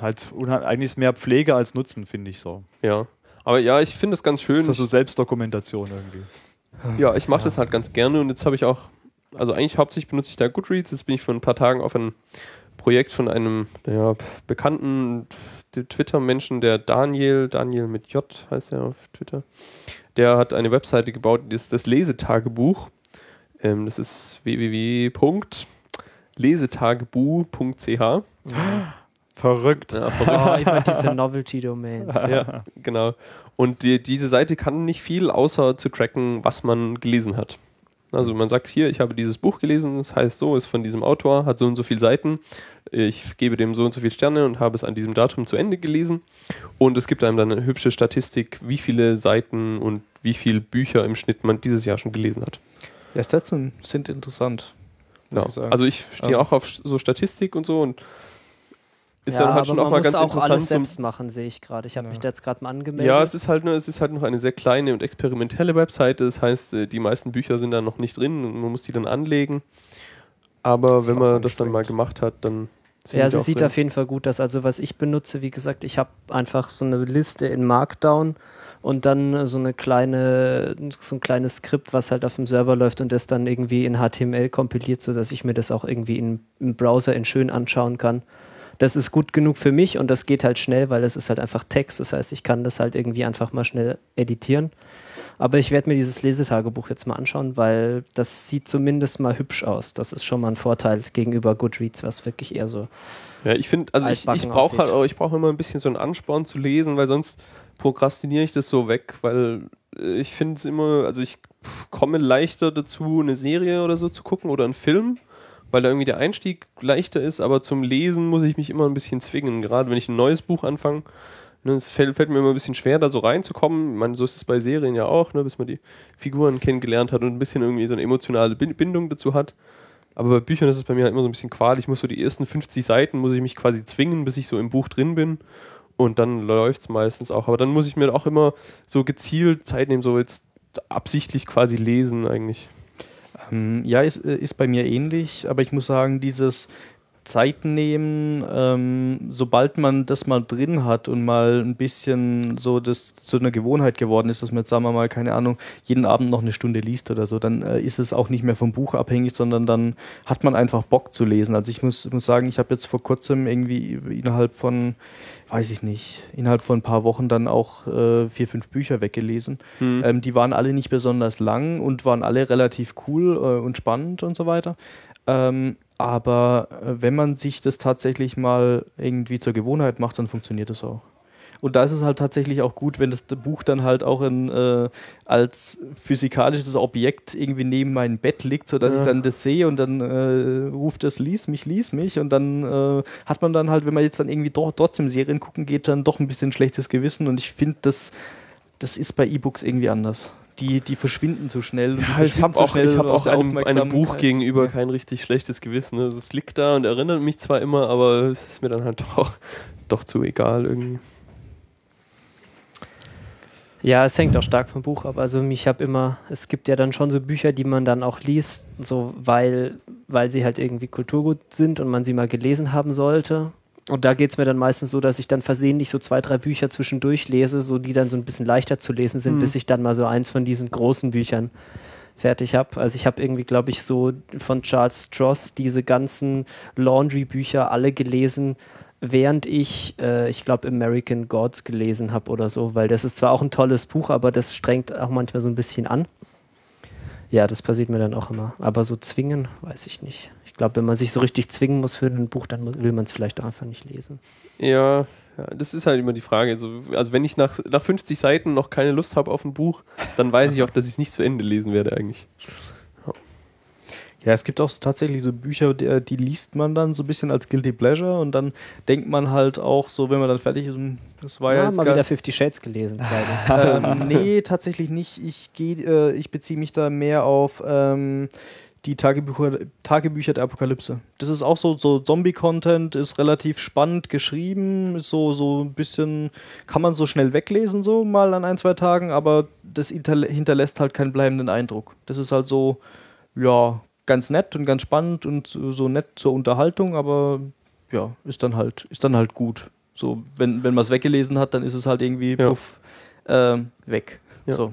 halt eigentlich ist mehr Pflege als Nutzen, finde ich so. Ja. Aber ja, ich finde es ganz schön. Das ist so Selbstdokumentation irgendwie. Ja, ich mache das halt ganz gerne und jetzt habe ich auch, also eigentlich hauptsächlich benutze ich da Goodreads. Jetzt bin ich vor ein paar Tagen auf ein Projekt von einem ja, bekannten Twitter-Menschen, der Daniel, Daniel mit J heißt er auf Twitter. Der hat eine Webseite gebaut, das ist das Lesetagebuch. Ähm, das ist www.lesetagebuch.ch. Verrückt. Ja, verrückt. Oh, immer diese Novelty-Domains. ja, genau. Und die, diese Seite kann nicht viel, außer zu tracken, was man gelesen hat. Also man sagt hier, ich habe dieses Buch gelesen, das heißt so, ist von diesem Autor, hat so und so viele Seiten. Ich gebe dem so und so viele Sterne und habe es an diesem Datum zu Ende gelesen. Und es gibt einem dann eine hübsche Statistik, wie viele Seiten und wie viele Bücher im Schnitt man dieses Jahr schon gelesen hat. Ja, Stats sind interessant. Ja. ich. Also ich stehe Ja. auch auf so Statistik und so und ist ja, dann halt schon auch mal ganz auch interessant alles selbst machen, sehe ich gerade. Ich habe Ja. mich da jetzt gerade mal angemeldet. Ja, es ist halt nur, es ist halt noch eine sehr kleine und experimentelle Webseite. Das heißt, äh, die meisten Bücher sind da noch nicht drin und man muss die dann anlegen. Aber wenn man das dann mal gemacht hat, dann sind Ja, sie sieht drin. auf jeden Fall gut aus. Also was ich benutze, wie gesagt, ich habe einfach so eine Liste in Markdown und dann so eine kleine, so ein kleines Skript, was halt auf dem Server läuft und das dann irgendwie in HTML kompiliert, sodass ich mir das auch irgendwie in, im Browser in schön anschauen kann. Das ist gut genug für mich und das geht halt schnell, weil es ist halt einfach Text. Das heißt, ich kann das halt irgendwie einfach mal schnell editieren. Aber ich werde mir dieses Lesetagebuch jetzt mal anschauen, weil das sieht zumindest mal hübsch aus. Das ist schon mal ein Vorteil gegenüber Goodreads, was wirklich eher so Ja, ich finde, also ich, ich brauche halt ich brauche immer ein bisschen so einen Ansporn zu lesen, weil sonst prokrastiniere ich das so weg, weil äh, ich finde es immer, also ich komme leichter dazu, eine Serie oder so zu gucken oder einen Film, weil da irgendwie der Einstieg leichter ist, aber zum Lesen muss ich mich immer ein bisschen zwingen, gerade wenn ich ein neues Buch anfange. Ne, es fällt, fällt mir immer ein bisschen schwer, da so reinzukommen. Ich meine, so ist es bei Serien ja auch, ne, bis man die Figuren kennengelernt hat und ein bisschen irgendwie so eine emotionale Bin- Bindung dazu hat. Aber bei Büchern ist es bei mir halt immer so ein bisschen Qual. Ich muss so die ersten 50 Seiten, muss ich mich quasi zwingen, bis ich so im Buch drin bin. Und dann läuft es meistens auch. Aber dann muss ich mir auch immer so gezielt Zeit nehmen, so jetzt absichtlich quasi lesen eigentlich. Ähm, ja, ist, äh, ist bei mir ähnlich, aber ich muss sagen, dieses Zeit nehmen, ähm, sobald man das mal drin hat und mal ein bisschen so das zu einer Gewohnheit geworden ist, dass man jetzt, sagen wir mal, keine Ahnung, jeden Abend noch eine Stunde liest oder so, dann äh, ist es auch nicht mehr vom Buch abhängig, sondern dann hat man einfach Bock zu lesen. Also ich muss, muss sagen, ich habe jetzt vor kurzem irgendwie innerhalb von, weiß ich nicht, innerhalb von ein paar Wochen dann auch äh, vier, fünf Bücher weggelesen. Hm. Ähm, die waren alle nicht besonders lang und waren alle relativ cool äh, und spannend und so weiter. Ähm, aber äh, wenn man sich das tatsächlich mal irgendwie zur Gewohnheit macht, dann funktioniert das auch. Und da ist es halt tatsächlich auch gut, wenn das Buch dann halt auch in, äh, als physikalisches Objekt irgendwie neben meinem Bett liegt, sodass Ja. ich dann das sehe und dann äh, ruft das lies mich, lies mich und dann äh, hat man dann halt, wenn man jetzt dann irgendwie doch, trotzdem Serien gucken geht, dann doch ein bisschen schlechtes Gewissen und ich finde, das, das ist bei E-Books irgendwie anders. Die, die verschwinden so schnell. Und die Ja, ich habe so auch, schnell ich hab aus auch einem, einem Buch gegenüber Ja. kein richtig schlechtes Gewissen. Also es liegt da und erinnert mich zwar immer, aber es ist mir dann halt doch, doch zu egal irgendwie. Ja, es hängt auch stark vom Buch ab. Also ich habe immer, es gibt ja dann schon so Bücher, die man dann auch liest, so weil, weil sie halt irgendwie Kulturgut sind und man sie mal gelesen haben sollte. Und da geht es mir dann meistens so, dass ich dann versehentlich so zwei, drei Bücher zwischendurch lese, so die dann so ein bisschen leichter zu lesen sind, Mhm. bis ich dann mal so eins von diesen großen Büchern fertig habe. Also ich habe irgendwie, glaube ich, so von Charles Stross diese ganzen Laundry-Bücher alle gelesen, während ich, äh, ich glaube, American Gods gelesen habe oder so, weil das ist zwar auch ein tolles Buch, aber das strengt auch manchmal so ein bisschen an. Ja, das passiert mir dann auch immer. Aber so zwingen, weiß ich nicht. Ich glaube, wenn man sich so richtig zwingen muss für ein Buch, dann will man es vielleicht auch einfach nicht lesen. Ja, ja, das ist halt immer die Frage. Also, also wenn ich nach, nach 50 Seiten noch keine Lust habe auf ein Buch, dann weiß ich auch, dass ich es nicht zu Ende lesen werde eigentlich. Ja, es gibt auch so tatsächlich so Bücher, die, äh, die liest man dann so ein bisschen als Guilty Pleasure und dann denkt man halt auch so, wenn man dann fertig ist, hm, das war ja, Ja, jetzt mal gar- wieder Fifty Shades gelesen. ähm, nee, tatsächlich nicht. Ich, geh, äh, ich beziehe mich da mehr auf ähm, die Tagebücher, Tagebücher der Apokalypse. Das ist auch so, so Zombie-Content, ist relativ spannend geschrieben, ist so, so ein bisschen, kann man so schnell weglesen, so mal an ein, zwei Tagen, aber das hinterlä- hinterlässt halt keinen bleibenden Eindruck. Das ist halt so, ja, ganz nett und ganz spannend und so so nett zur Unterhaltung, aber ja, ist dann halt, ist dann halt gut. So, wenn, wenn man es weggelesen hat, dann ist es halt irgendwie Ja. puff, äh, weg. Ja. So.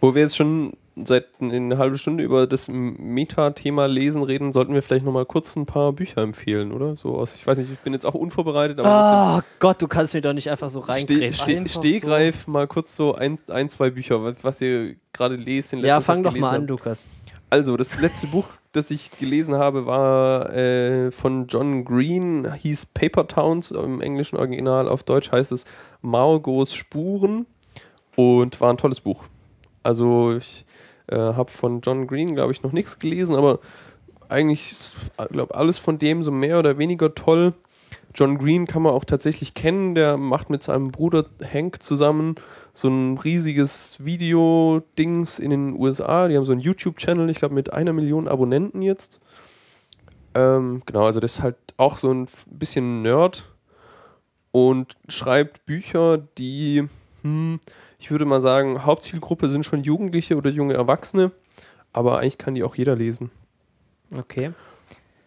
Wo wir jetzt schon seit eine halbe Stunde über das Meta-Thema Lesen reden, sollten wir vielleicht nochmal kurz ein paar Bücher empfehlen, oder? So aus, ich weiß nicht, ich bin jetzt auch unvorbereitet, aber Oh Gott, du kannst mir doch nicht einfach so Ste reingrätschen. Ste Einfach Stehgreif mal kurz so ein, ein zwei Bücher, was, was ihr gerade lest. in So. Ja, fang doch mal an, habt. Lukas. Also, das letzte Buch, das ich gelesen habe, war äh, von John Green, hieß Paper Towns im englischen Original. Auf Deutsch heißt es Margos Spuren und war ein tolles Buch. Also, ich äh, habe von John Green, glaube ich, noch nichts gelesen, aber eigentlich ist, glaube alles von dem so mehr oder weniger toll. John Green kann man auch tatsächlich kennen, der macht mit seinem Bruder Hank zusammen so ein riesiges Video-Dings in den USA. Die haben so einen YouTube-Channel, ich glaube, mit einer Million Abonnenten jetzt. Ähm, genau, also das ist halt auch so ein bisschen Nerd und schreibt Bücher, die, hm, ich würde mal sagen, Hauptzielgruppe sind schon Jugendliche oder junge Erwachsene, aber eigentlich kann die auch jeder lesen. Okay.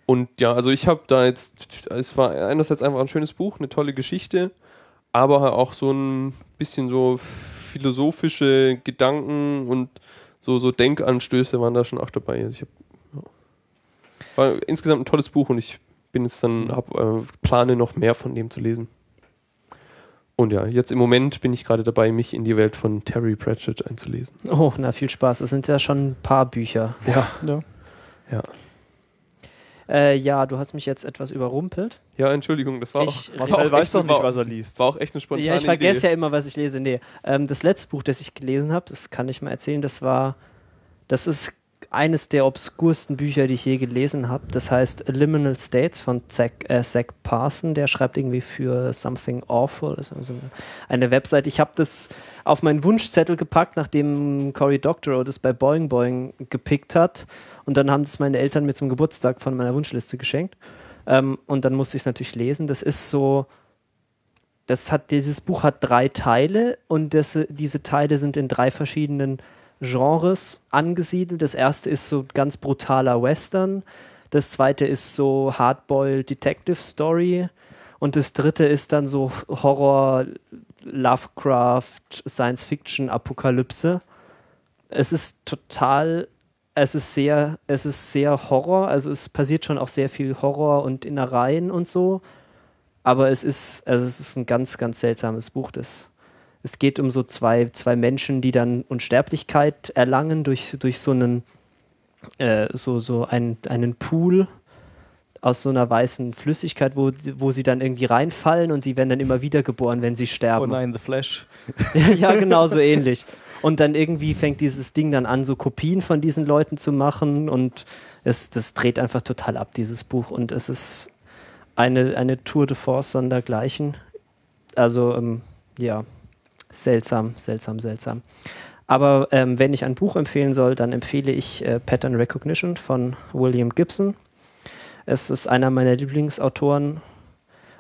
Und ja, also ich habe da jetzt, es war einerseits einfach ein schönes Buch, eine tolle Geschichte, aber auch so ein bisschen so philosophische Gedanken und so, so Denkanstöße waren da schon auch dabei. Also ich hab, ja. War insgesamt ein tolles Buch und ich bin jetzt dann, hab, äh, plane noch mehr von dem zu lesen. Und ja, jetzt im Moment bin ich gerade dabei, mich in die Welt von Terry Pratchett einzulesen. Oh, na, viel Spaß. Das sind ja schon ein paar Bücher. Ja. ja. Ja, Äh, ja, du hast mich jetzt etwas überrumpelt. ja Entschuldigung, das war Ich- auch, Marcel weiß doch nicht, was er liest. war auch echt eine spontane Ja, ich vergesse Idee. ja immer, was ich lese. Nee, ähm, das letzte Buch, das ich gelesen habe, das kann ich mal erzählen, das war, das ist eines der obskursten Bücher, die ich je gelesen habe. Das heißt Liminal States von Zach, äh, Zach Parson. Der schreibt irgendwie für Something Awful. Das ist also eine Website. Ich habe das auf meinen Wunschzettel gepackt, nachdem Cory Doctorow das bei Boing Boing gepickt hat. Und dann haben das meine Eltern mir zum Geburtstag von meiner Wunschliste geschenkt. Ähm, und dann musste ich es natürlich lesen. Das ist so das hat, dieses Buch hat drei Teile und das, diese Teile sind in drei verschiedenen Genres angesiedelt. Das erste ist so ganz brutaler Western, das zweite ist so Hardboiled Detective Story und das dritte ist dann so Horror, Lovecraft, Science Fiction, Apokalypse. Es ist total, es ist sehr, es ist sehr Horror, also es passiert schon auch sehr viel Horror und Innereien und so. Aber es ist, also es ist ein ganz, ganz seltsames Buch. Das, es geht um so zwei, zwei Menschen, die dann Unsterblichkeit erlangen durch, durch so einen, äh, so, so einen, einen Pool aus so einer weißen Flüssigkeit, wo, wo sie dann irgendwie reinfallen und sie werden dann immer wieder geboren, wenn sie Oh sterben. nein, The Flash. ja, genau so ähnlich. Und dann irgendwie fängt dieses Ding dann an, so Kopien von diesen Leuten zu machen und es, das dreht einfach total ab, dieses Buch. Und es ist eine, eine Tour de Force sondergleichen. Also, ähm, ja, seltsam, seltsam, seltsam. Aber ähm, wenn ich ein Buch empfehlen soll, dann empfehle ich äh, Pattern Recognition von William Gibson. Es ist einer meiner Lieblingsautoren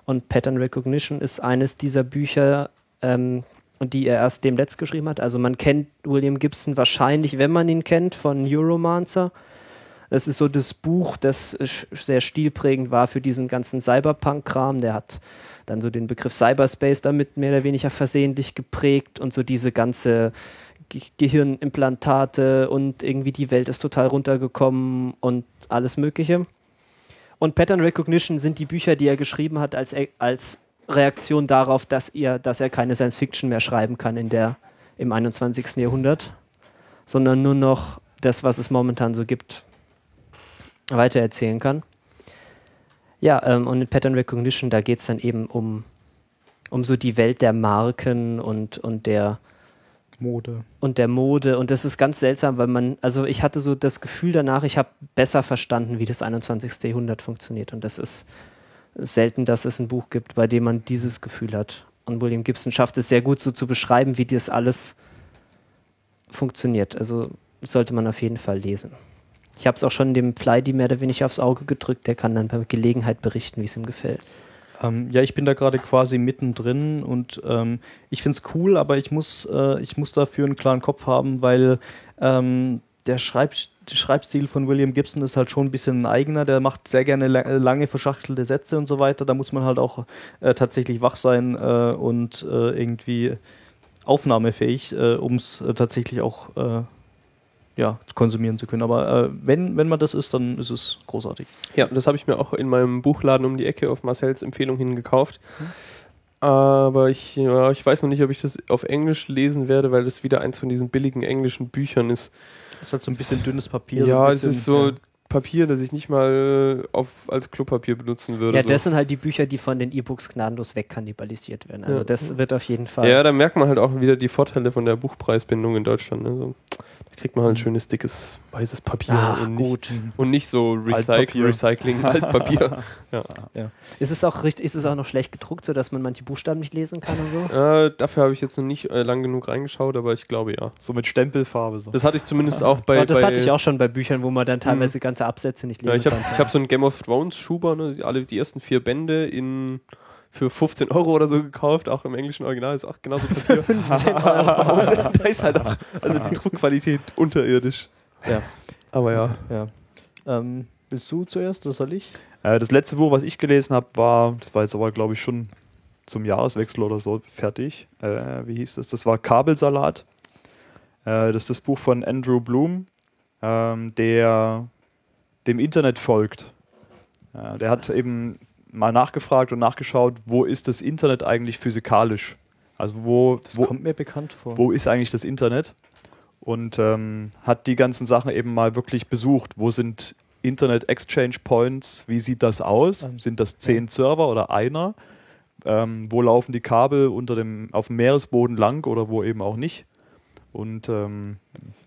und Pattern Recognition ist eines dieser Bücher, ähm, die er erst dem Letzt geschrieben hat. Also man kennt William Gibson wahrscheinlich, wenn man ihn kennt, von Neuromancer. Es ist so das Buch, das sehr stilprägend war für diesen ganzen Cyberpunk-Kram. Der hat dann so den Begriff Cyberspace damit mehr oder weniger versehentlich geprägt und so diese ganze Ge Gehirnimplantate und irgendwie die Welt ist total runtergekommen und alles Mögliche. Und Pattern Recognition sind die Bücher, die er geschrieben hat, als, als Reaktion darauf, dass er, dass er keine Science Fiction mehr schreiben kann in der, im 21. Jahrhundert, sondern nur noch das, was es momentan so gibt, weitererzählen kann. Ja, ähm, und in Pattern Recognition, da geht es dann eben um, um so die Welt der Marken und, und der, Mode. und der Mode. Und das ist ganz seltsam, weil man, also ich hatte so das Gefühl danach, ich habe besser verstanden, wie das 21. Jahrhundert funktioniert. Und das ist selten, dass es ein Buch gibt, bei dem man dieses Gefühl hat. Und William Gibson schafft es sehr gut so zu beschreiben, wie das alles funktioniert. Also sollte man auf jeden Fall lesen. Ich habe es auch schon dem Fly mehr oder weniger aufs Auge gedrückt. Der kann dann bei Gelegenheit berichten, wie es ihm gefällt. Ähm, ja, ich bin da gerade quasi mittendrin und ähm, ich finde es cool, aber ich muss, äh, ich muss dafür einen klaren Kopf haben, weil ähm, der Schreib Schreibstil von William Gibson ist halt schon ein bisschen ein eigener. Der macht sehr gerne la lange verschachtelte Sätze und so weiter. Da muss man halt auch äh, tatsächlich wach sein äh, und äh, irgendwie aufnahmefähig, äh, um es äh, tatsächlich auch ja, konsumieren zu können. Aber äh, wenn, wenn man das ist, dann ist es großartig. Ja, das habe ich mir auch in meinem Buchladen um die Ecke auf Marcells Empfehlung hin gekauft. Aber ich, ja, ich weiß noch nicht, ob ich das auf Englisch lesen werde, weil das wieder eins von diesen billigen englischen Büchern ist. Ist halt so ein bisschen dünnes Papier. so ja, es bisschen, ist so ja. Papier, das ich nicht mal auf, als Klopapier benutzen würde. Ja, so. das sind halt die Bücher, die von den E-Books gnadenlos wegkannibalisiert werden. Also Ja. das wird auf jeden Fall. ja, da merkt man halt auch wieder die Vorteile von der Buchpreisbindung in Deutschland. Ne? So, kriegt man halt ein schönes, dickes, weißes Papier Ah, und, nicht, gut. und nicht so Recyc Altpapier. Recycling, Altpapier. Ist es auch richtig, ist es auch noch schlecht gedruckt, sodass man manche Buchstaben nicht lesen kann und so? äh, dafür habe ich jetzt noch nicht äh, lang genug reingeschaut, aber ich glaube ja. So mit Stempelfarbe. So. Das hatte ich zumindest auch bei. Aber das bei, hatte ich auch schon bei Büchern, wo man dann teilweise ganze Absätze nicht lesen Ja, ich habe konnte. ich hab so einen Game of Thrones Schuber, ne, die- alle die ersten vier Bände in für 15 Euro oder so gekauft, auch im englischen Original ist auch genauso Papier. 15 Euro. Da ist halt auch also die Druckqualität unterirdisch. Ja. Aber ja. Ja. Ähm, willst du zuerst oder soll ich? Äh, das letzte Buch, was ich gelesen habe, war, das war jetzt aber, glaube ich, schon zum Jahreswechsel oder so fertig. Äh, wie hieß das? Das war Kabelsalat. Äh, das ist das Buch von Andrew Bloom, ähm, der dem Internet folgt. Äh, der hat eben mal nachgefragt und nachgeschaut, wo ist das Internet eigentlich physikalisch? Also wo, Das wo, kommt mir bekannt vor. wo ist eigentlich das Internet? Und ähm, hat die ganzen Sachen eben mal wirklich besucht. Wo sind Internet Exchange Points? Wie sieht das aus? Ähm, sind das zehn Server oder einer? Ähm, wo laufen die Kabel unter dem, auf dem Meeresboden lang oder wo eben auch nicht? Und ähm,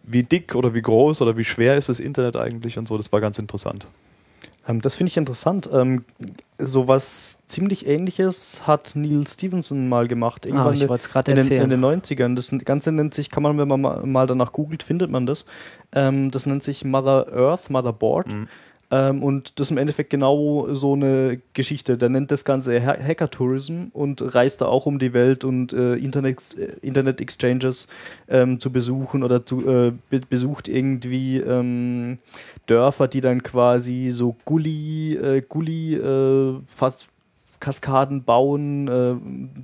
wie dick oder wie groß oder wie schwer ist das Internet eigentlich und so? Das war ganz interessant. Ähm, das finde ich interessant. Ähm, sowas ziemlich ähnliches hat Neil Stevenson mal gemacht. Ah, Irgendwann ich wollte es gerade in, den, erzählen. in den 90ern. Das Ganze nennt sich, kann man, wenn man mal, mal danach googelt, findet man das. Ähm, das nennt sich Mother Earth, Motherboard. Mhm. Ähm, und das ist im Endeffekt genau so eine Geschichte. Der nennt das Ganze Ha- Hacker-Tourism und reist da auch um die Welt und äh, Internet, äh, Internet-Exchanges ähm, zu besuchen oder zu, äh, be besucht irgendwie ähm, Dörfer, die dann quasi so Gully, äh, Gully äh, fast Kaskaden bauen, äh,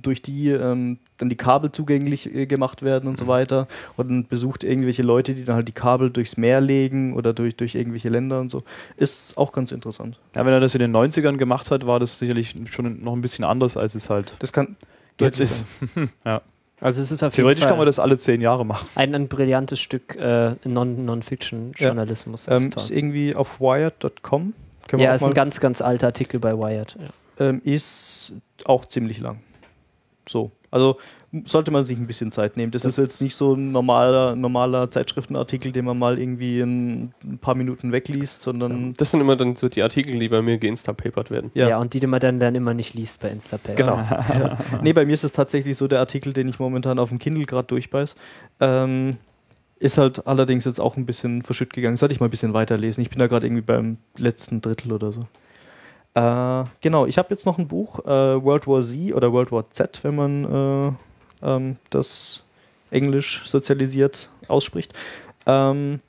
durch die ähm, dann die Kabel zugänglich äh, gemacht werden und so weiter. Und besucht irgendwelche Leute, die dann halt die Kabel durchs Meer legen oder durch, durch irgendwelche Länder und so. Ist auch ganz interessant. Ja, wenn er das in den 90ern gemacht hat, war das sicherlich schon noch ein bisschen anders, als es halt Das kann jetzt ist. sein. Also es ist auf Theoretisch jeden kann man das alle zehn Jahre machen. ein, ein brillantes Stück äh, Non- Non-Fiction-Journalismus. Das Ähm, ist ist toll. irgendwie auf wired.com. Ja, ist ein ganz, ganz alter Artikel bei Wired. Ja. Ähm, ist auch ziemlich lang. So. Also sollte man sich ein bisschen Zeit nehmen. Das ist jetzt nicht so ein normaler, normaler Zeitschriftenartikel, den man mal irgendwie in ein paar Minuten wegliest, sondern Das sind immer dann so die Artikel, die bei mir geinstapapert werden. Ja. Ja. und die, die man dann, dann immer nicht liest bei Instapay. Genau. ja. Nee, bei mir ist es tatsächlich so der Artikel, den ich momentan auf dem Kindle gerade durchbeiß. Ähm, ist halt allerdings jetzt auch ein bisschen verschütt gegangen. Sollte ich mal ein bisschen weiterlesen. Ich bin da gerade irgendwie beim letzten Drittel oder so. Äh, genau, ich habe jetzt noch ein Buch, äh, World War Z oder World War Z, wenn man äh, ähm, das Englisch sozialisiert ausspricht. Ähm,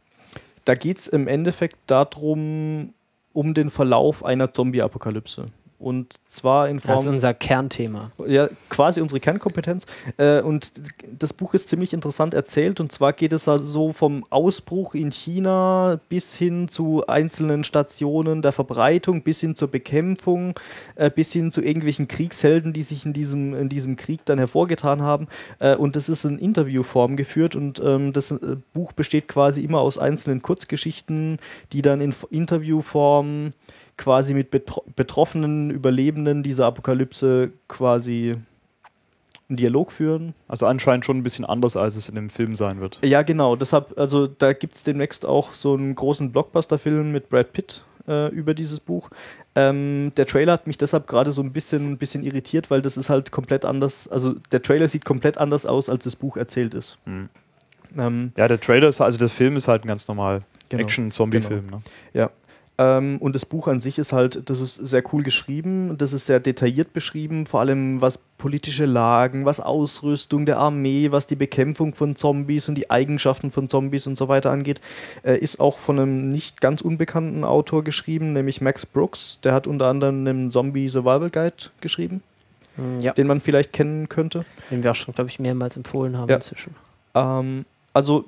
da geht es im Endeffekt darum, um den Verlauf einer Zombie-Apokalypse. Und zwar in Form. Das ist unser Kernthema. Ja, quasi unsere Kernkompetenz. Äh, und das Buch ist ziemlich interessant erzählt. Und zwar geht es also so vom Ausbruch in China bis hin zu einzelnen Stationen der Verbreitung, bis hin zur Bekämpfung, äh, bis hin zu irgendwelchen Kriegshelden, die sich in diesem, in diesem Krieg dann hervorgetan haben. Äh, und das ist in Interviewform geführt. Und ähm, das Buch besteht quasi immer aus einzelnen Kurzgeschichten, die dann in Interviewform quasi mit betro betroffenen Überlebenden dieser Apokalypse quasi einen Dialog führen. Also anscheinend schon ein bisschen anders, als es in dem Film sein wird. Ja, genau. Deshalb, also da gibt es demnächst auch so einen großen Blockbuster-Film mit Brad Pitt äh, über dieses Buch. Ähm, der Trailer hat mich deshalb gerade so ein bisschen, ein bisschen irritiert, weil das ist halt komplett anders. Also der Trailer sieht komplett anders aus, als das Buch erzählt ist. Mhm. Ähm, Ja, der Trailer ist, also der Film ist halt ein ganz normal Genau. Action-Zombie-Film. Ne? Ähm, und das Buch an sich ist halt, das ist sehr cool geschrieben, das ist sehr detailliert beschrieben, vor allem was politische Lagen, was Ausrüstung der Armee, was die Bekämpfung von Zombies und die Eigenschaften von Zombies und so weiter angeht. Äh, ist auch von einem nicht ganz unbekannten Autor geschrieben, nämlich Max Brooks. Der hat unter anderem einen Zombie Survival Guide geschrieben, Hm, Ja, den man vielleicht kennen könnte. den wir auch schon, glaube ich, mehrmals empfohlen haben Ja. inzwischen. Ähm, also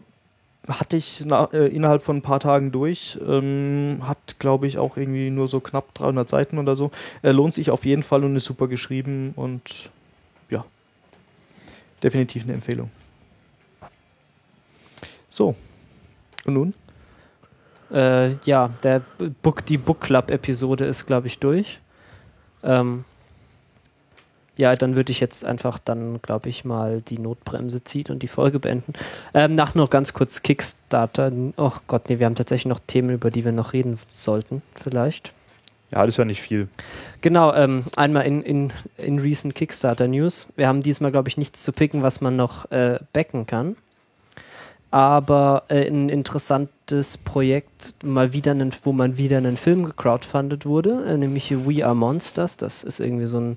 hatte ich na, äh, innerhalb von ein paar Tagen durch. Ähm, hat, glaube ich, auch irgendwie nur so knapp 300 Seiten oder so. Äh, lohnt sich auf jeden Fall und ist super geschrieben und ja, definitiv eine Empfehlung. So. Und nun? Äh, ja, der Book, die Book Club-Episode ist, glaube ich, durch. Ähm, ja, dann würde ich jetzt einfach dann, glaube ich, mal die Notbremse ziehen und die Folge beenden. Ähm, nach noch ganz kurz Kickstarter. Oh Gott, nee, wir haben tatsächlich noch Themen, über die wir noch reden sollten, vielleicht. Ja, das ist ja nicht viel. Genau, ähm, einmal in, in, in recent Kickstarter News. Wir haben diesmal, glaube ich, nichts zu picken, was man noch äh, backen kann. Aber äh, ein interessantes Projekt, mal wieder einen, wo man wieder einen Film gecrowdfundet wurde, äh, nämlich We Are Monsters. Das ist irgendwie so ein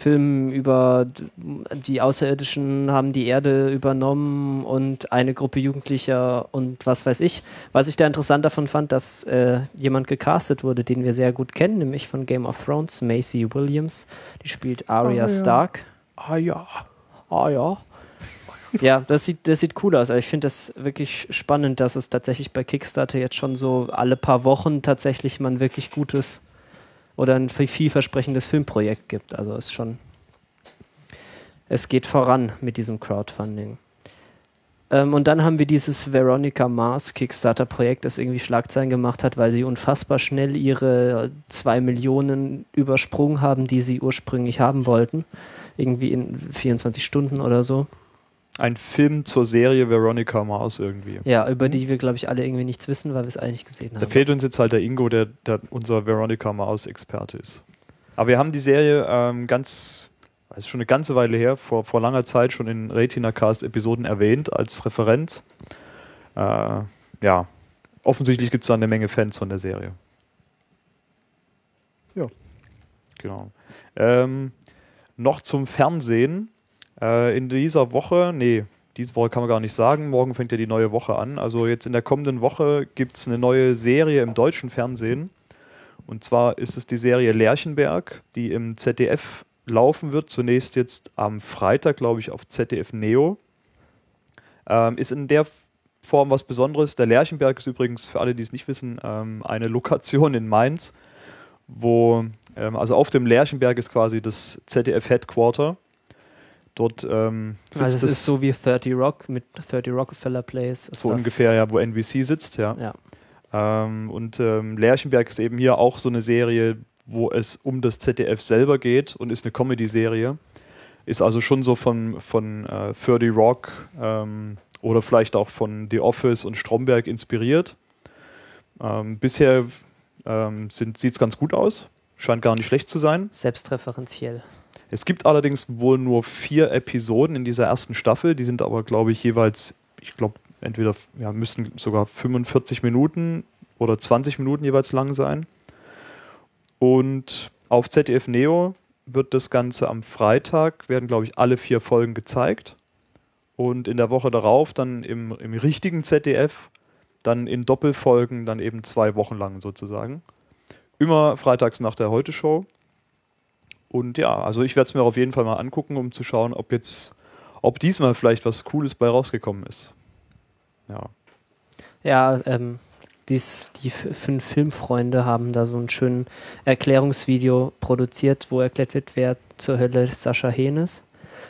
Film über die Außerirdischen haben die Erde übernommen und eine Gruppe Jugendlicher und was weiß ich. Was ich da interessant davon fand, dass äh, jemand gecastet wurde, den wir sehr gut kennen, nämlich von Game of Thrones, Macy Williams. Die spielt Arya Ah, ja. Stark. Ah ja. Ah ja. Ja, das sieht, das sieht cool aus. Also ich finde das wirklich spannend, dass es tatsächlich bei Kickstarter jetzt schon so alle paar Wochen tatsächlich mal ein wirklich gutes oder ein viel- vielversprechendes Filmprojekt gibt. Also ist schon. Es geht voran mit diesem Crowdfunding. Ähm, und dann haben wir dieses Veronica Mars Kickstarter-Projekt, das irgendwie Schlagzeilen gemacht hat, weil sie unfassbar schnell ihre zwei Millionen übersprungen haben, die sie ursprünglich haben wollten. Irgendwie in 24 Stunden oder so. Ein Film zur Serie Veronica Mars irgendwie. Ja, über die wir, glaube ich, alle irgendwie nichts wissen, weil wir es eigentlich gesehen Da haben. fehlt uns jetzt halt der Ingo, der, der unser Veronica Mars Experte ist. Aber wir haben die Serie ähm, ganz, also schon eine ganze Weile her, vor, vor langer Zeit schon in Retina Cast Episoden erwähnt als Referenz. Äh, ja, offensichtlich gibt es da eine Menge Fans von der Serie. Ja. Genau. Ähm, noch zum Fernsehen. Äh, in dieser Woche, nee, diese Woche kann man gar nicht sagen. Morgen fängt ja die neue Woche an. Also jetzt in der kommenden Woche gibt es eine neue Serie im deutschen Fernsehen. Und zwar ist es die Serie Lerchenberg, die im ZDF laufen wird. Zunächst jetzt am Freitag, glaube ich, auf ZDF Neo. Ähm, ist in der Form was Besonderes. Der Lerchenberg ist übrigens, für alle, die es nicht wissen, ähm, eine Lokation in Mainz, wo, ähm, also auf dem Lerchenberg ist quasi das ZDF-Headquarter. Dort ähm, sitzt also es das ist so wie 30 Rock mit 30 Rockefeller Place. So ungefähr, ja, wo NBC sitzt, ja. Ja. Ähm, und ähm, Lerchenberg ist eben hier auch so eine Serie, wo es um das ZDF selber geht und ist eine Comedy-Serie. Ist also schon so von, von äh, 30 Rock ähm, oder vielleicht auch von The Office und Stromberg inspiriert. Ähm, bisher ähm, sieht es ganz gut aus. Scheint gar nicht schlecht zu sein. Selbstreferenziell. Es gibt allerdings wohl nur vier Episoden in dieser ersten Staffel. Die sind aber, glaube ich, jeweils, ich glaube, entweder ja, müssten sogar 45 Minuten oder 20 Minuten jeweils lang sein. Und auf ZDF Neo wird das Ganze am Freitag, werden, glaube ich, alle vier Folgen gezeigt. Und in der Woche darauf dann im, im richtigen ZDF, dann in Doppelfolgen, dann eben zwei Wochen lang sozusagen. Immer freitags nach der Heute-Show. Und ja, also ich werde es mir auf jeden Fall mal angucken, um zu schauen, ob jetzt, ob diesmal vielleicht was Cooles bei rausgekommen ist. Ja. Ja, ähm, dies, die fünf Filmfreunde haben da so ein schönes Erklärungsvideo produziert, wo erklärt wird, wer zur Hölle Sascha Hehn ist.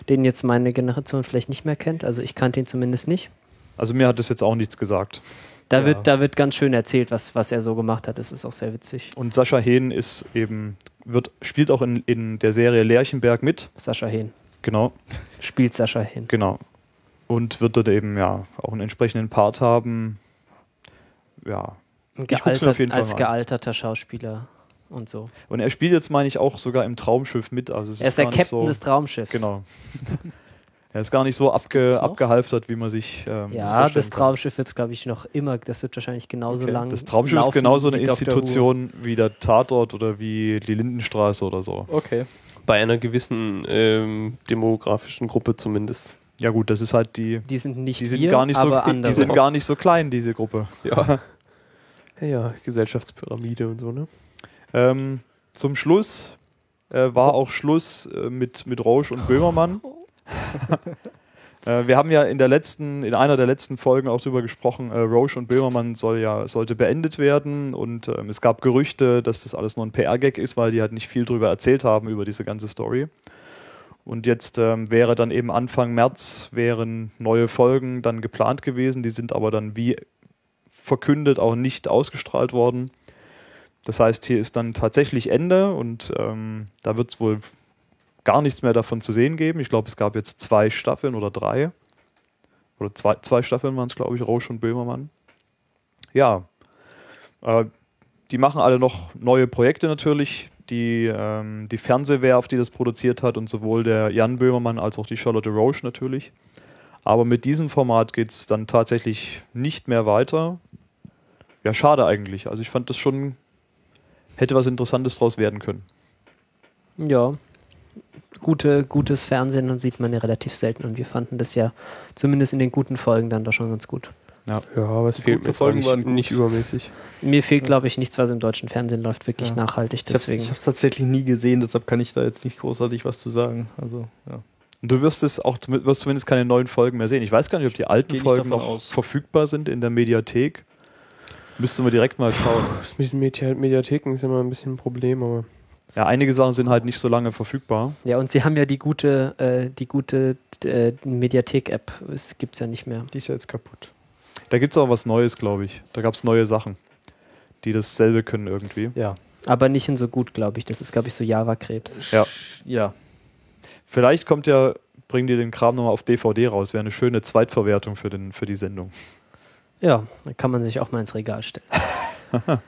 Den jetzt meine Generation vielleicht nicht mehr kennt. Also ich kannte ihn zumindest nicht. Also mir hat das jetzt auch nichts gesagt. Da, Ja. wird, da wird ganz schön erzählt, was, was er so gemacht hat. Das ist auch sehr witzig. Und Sascha Hehn ist eben, wird, spielt auch in, in der Serie Lerchenberg mit. Sascha Hehn. Genau, Spielt Sascha Hehn. genau. Und wird dort eben ja auch einen entsprechenden Part haben. Ja. Gealtert, als gealterter Schauspieler und so. Und er spielt jetzt, meine ich, auch sogar im Traumschiff mit. Also Er ist der Captain so, des Traumschiffs. Genau. Er ist gar nicht so abge, abgehalftert, wie man sich ähm, Ja, das kann. Traumschiff wird es, glaube ich, noch immer, das wird wahrscheinlich genauso Okay. lang Das Traumschiff ist genauso eine. Institution wie der Tatort oder wie die Lindenstraße oder so. Okay. Bei einer gewissen ähm, demografischen Gruppe zumindest. Ja gut, das ist halt die, Die sind nicht die sind wir, gar nicht so, aber die andere. sind gar nicht so klein, diese Gruppe. Ja. ja, ja, Gesellschaftspyramide und so, ne? Ähm, zum Schluss äh, war auch Schluss äh, mit, mit Rausch und Böhmermann. äh, wir haben ja in der letzten, in einer der letzten Folgen auch darüber gesprochen, äh, Roche und Böhmermann soll ja, sollte beendet werden und ähm, es gab Gerüchte, dass das alles nur ein PR-Gag ist, weil die halt nicht viel darüber erzählt haben, über diese ganze Story. Und jetzt ähm, wäre dann eben Anfang März wären neue Folgen dann geplant gewesen, die sind aber dann wie verkündet auch nicht ausgestrahlt worden. Das heißt, hier ist dann tatsächlich Ende und ähm, da wird es wohl gar nichts mehr davon zu sehen geben. Ich glaube, es gab jetzt zwei Staffeln oder drei. Oder zwei, zwei Staffeln waren es, glaube ich, Rausch und Böhmermann. Ja. Äh, die machen alle noch neue Projekte natürlich. Die, ähm, die Fernsehwerft, die das produziert hat, und sowohl der Jan Böhmermann als auch die Charlotte Roche natürlich. Aber mit diesem Format geht es dann tatsächlich nicht mehr weiter. Ja, schade eigentlich. Also ich fand das schon, hätte was Interessantes draus werden können. Ja. Gute, gutes Fernsehen dann sieht man ja relativ selten und wir fanden das ja zumindest in den guten Folgen dann doch schon ganz gut. Ja, aber es Die fehlt mir Folgen nicht, nicht übermäßig. Mir fehlt, glaube ich, nichts, was im deutschen Fernsehen läuft, wirklich Ja. nachhaltig. Ich habe Deswegen. es tatsächlich nie gesehen, deshalb kann ich da jetzt nicht großartig was zu sagen. Also, ja. Und du wirst es auch wirst zumindest keine neuen Folgen mehr sehen. Ich weiß gar nicht, ob die alten Folgen noch aus. verfügbar sind in der Mediathek. Müssten wir direkt mal schauen. Das mit diesen Medi Mediatheken ist immer ein bisschen ein Problem, aber Ja, einige Sachen sind halt nicht so lange verfügbar. Ja, und sie haben ja die gute, äh, die gute äh, Mediathek-App. Es gibt es ja nicht mehr. Die ist ja jetzt kaputt. Da gibt es auch was Neues, glaube ich. Da gab es neue Sachen, die dasselbe können irgendwie. Ja. Aber nicht in so gut, glaube ich. Das ist, glaube ich, so Java-Krebs. Ja. Ja. Vielleicht kommt ja, bringen die den Kram nochmal auf DVD raus. Wäre eine schöne Zweitverwertung für, den, für die Sendung. Ja, dann kann man sich auch mal ins Regal stellen.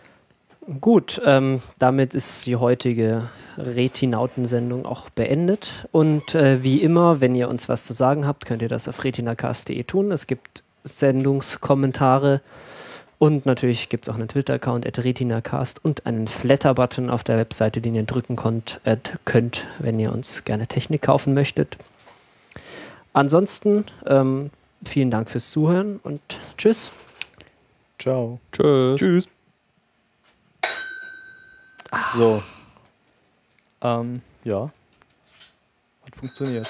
Gut, ähm, damit ist die heutige Retinauten-Sendung auch beendet. Und äh, wie immer, wenn ihr uns was zu sagen habt, könnt ihr das auf retinacast.de tun. Es gibt Sendungskommentare und natürlich gibt es auch einen Twitter-Account at retinacast und einen Flatter-Button auf der Webseite, den ihr drücken konnt, äh, könnt, wenn ihr uns gerne Technik kaufen möchtet. Ansonsten ähm, vielen Dank fürs Zuhören und tschüss. Ciao. tschüss. Tschüss. So. Ähm, ja. Hat funktioniert.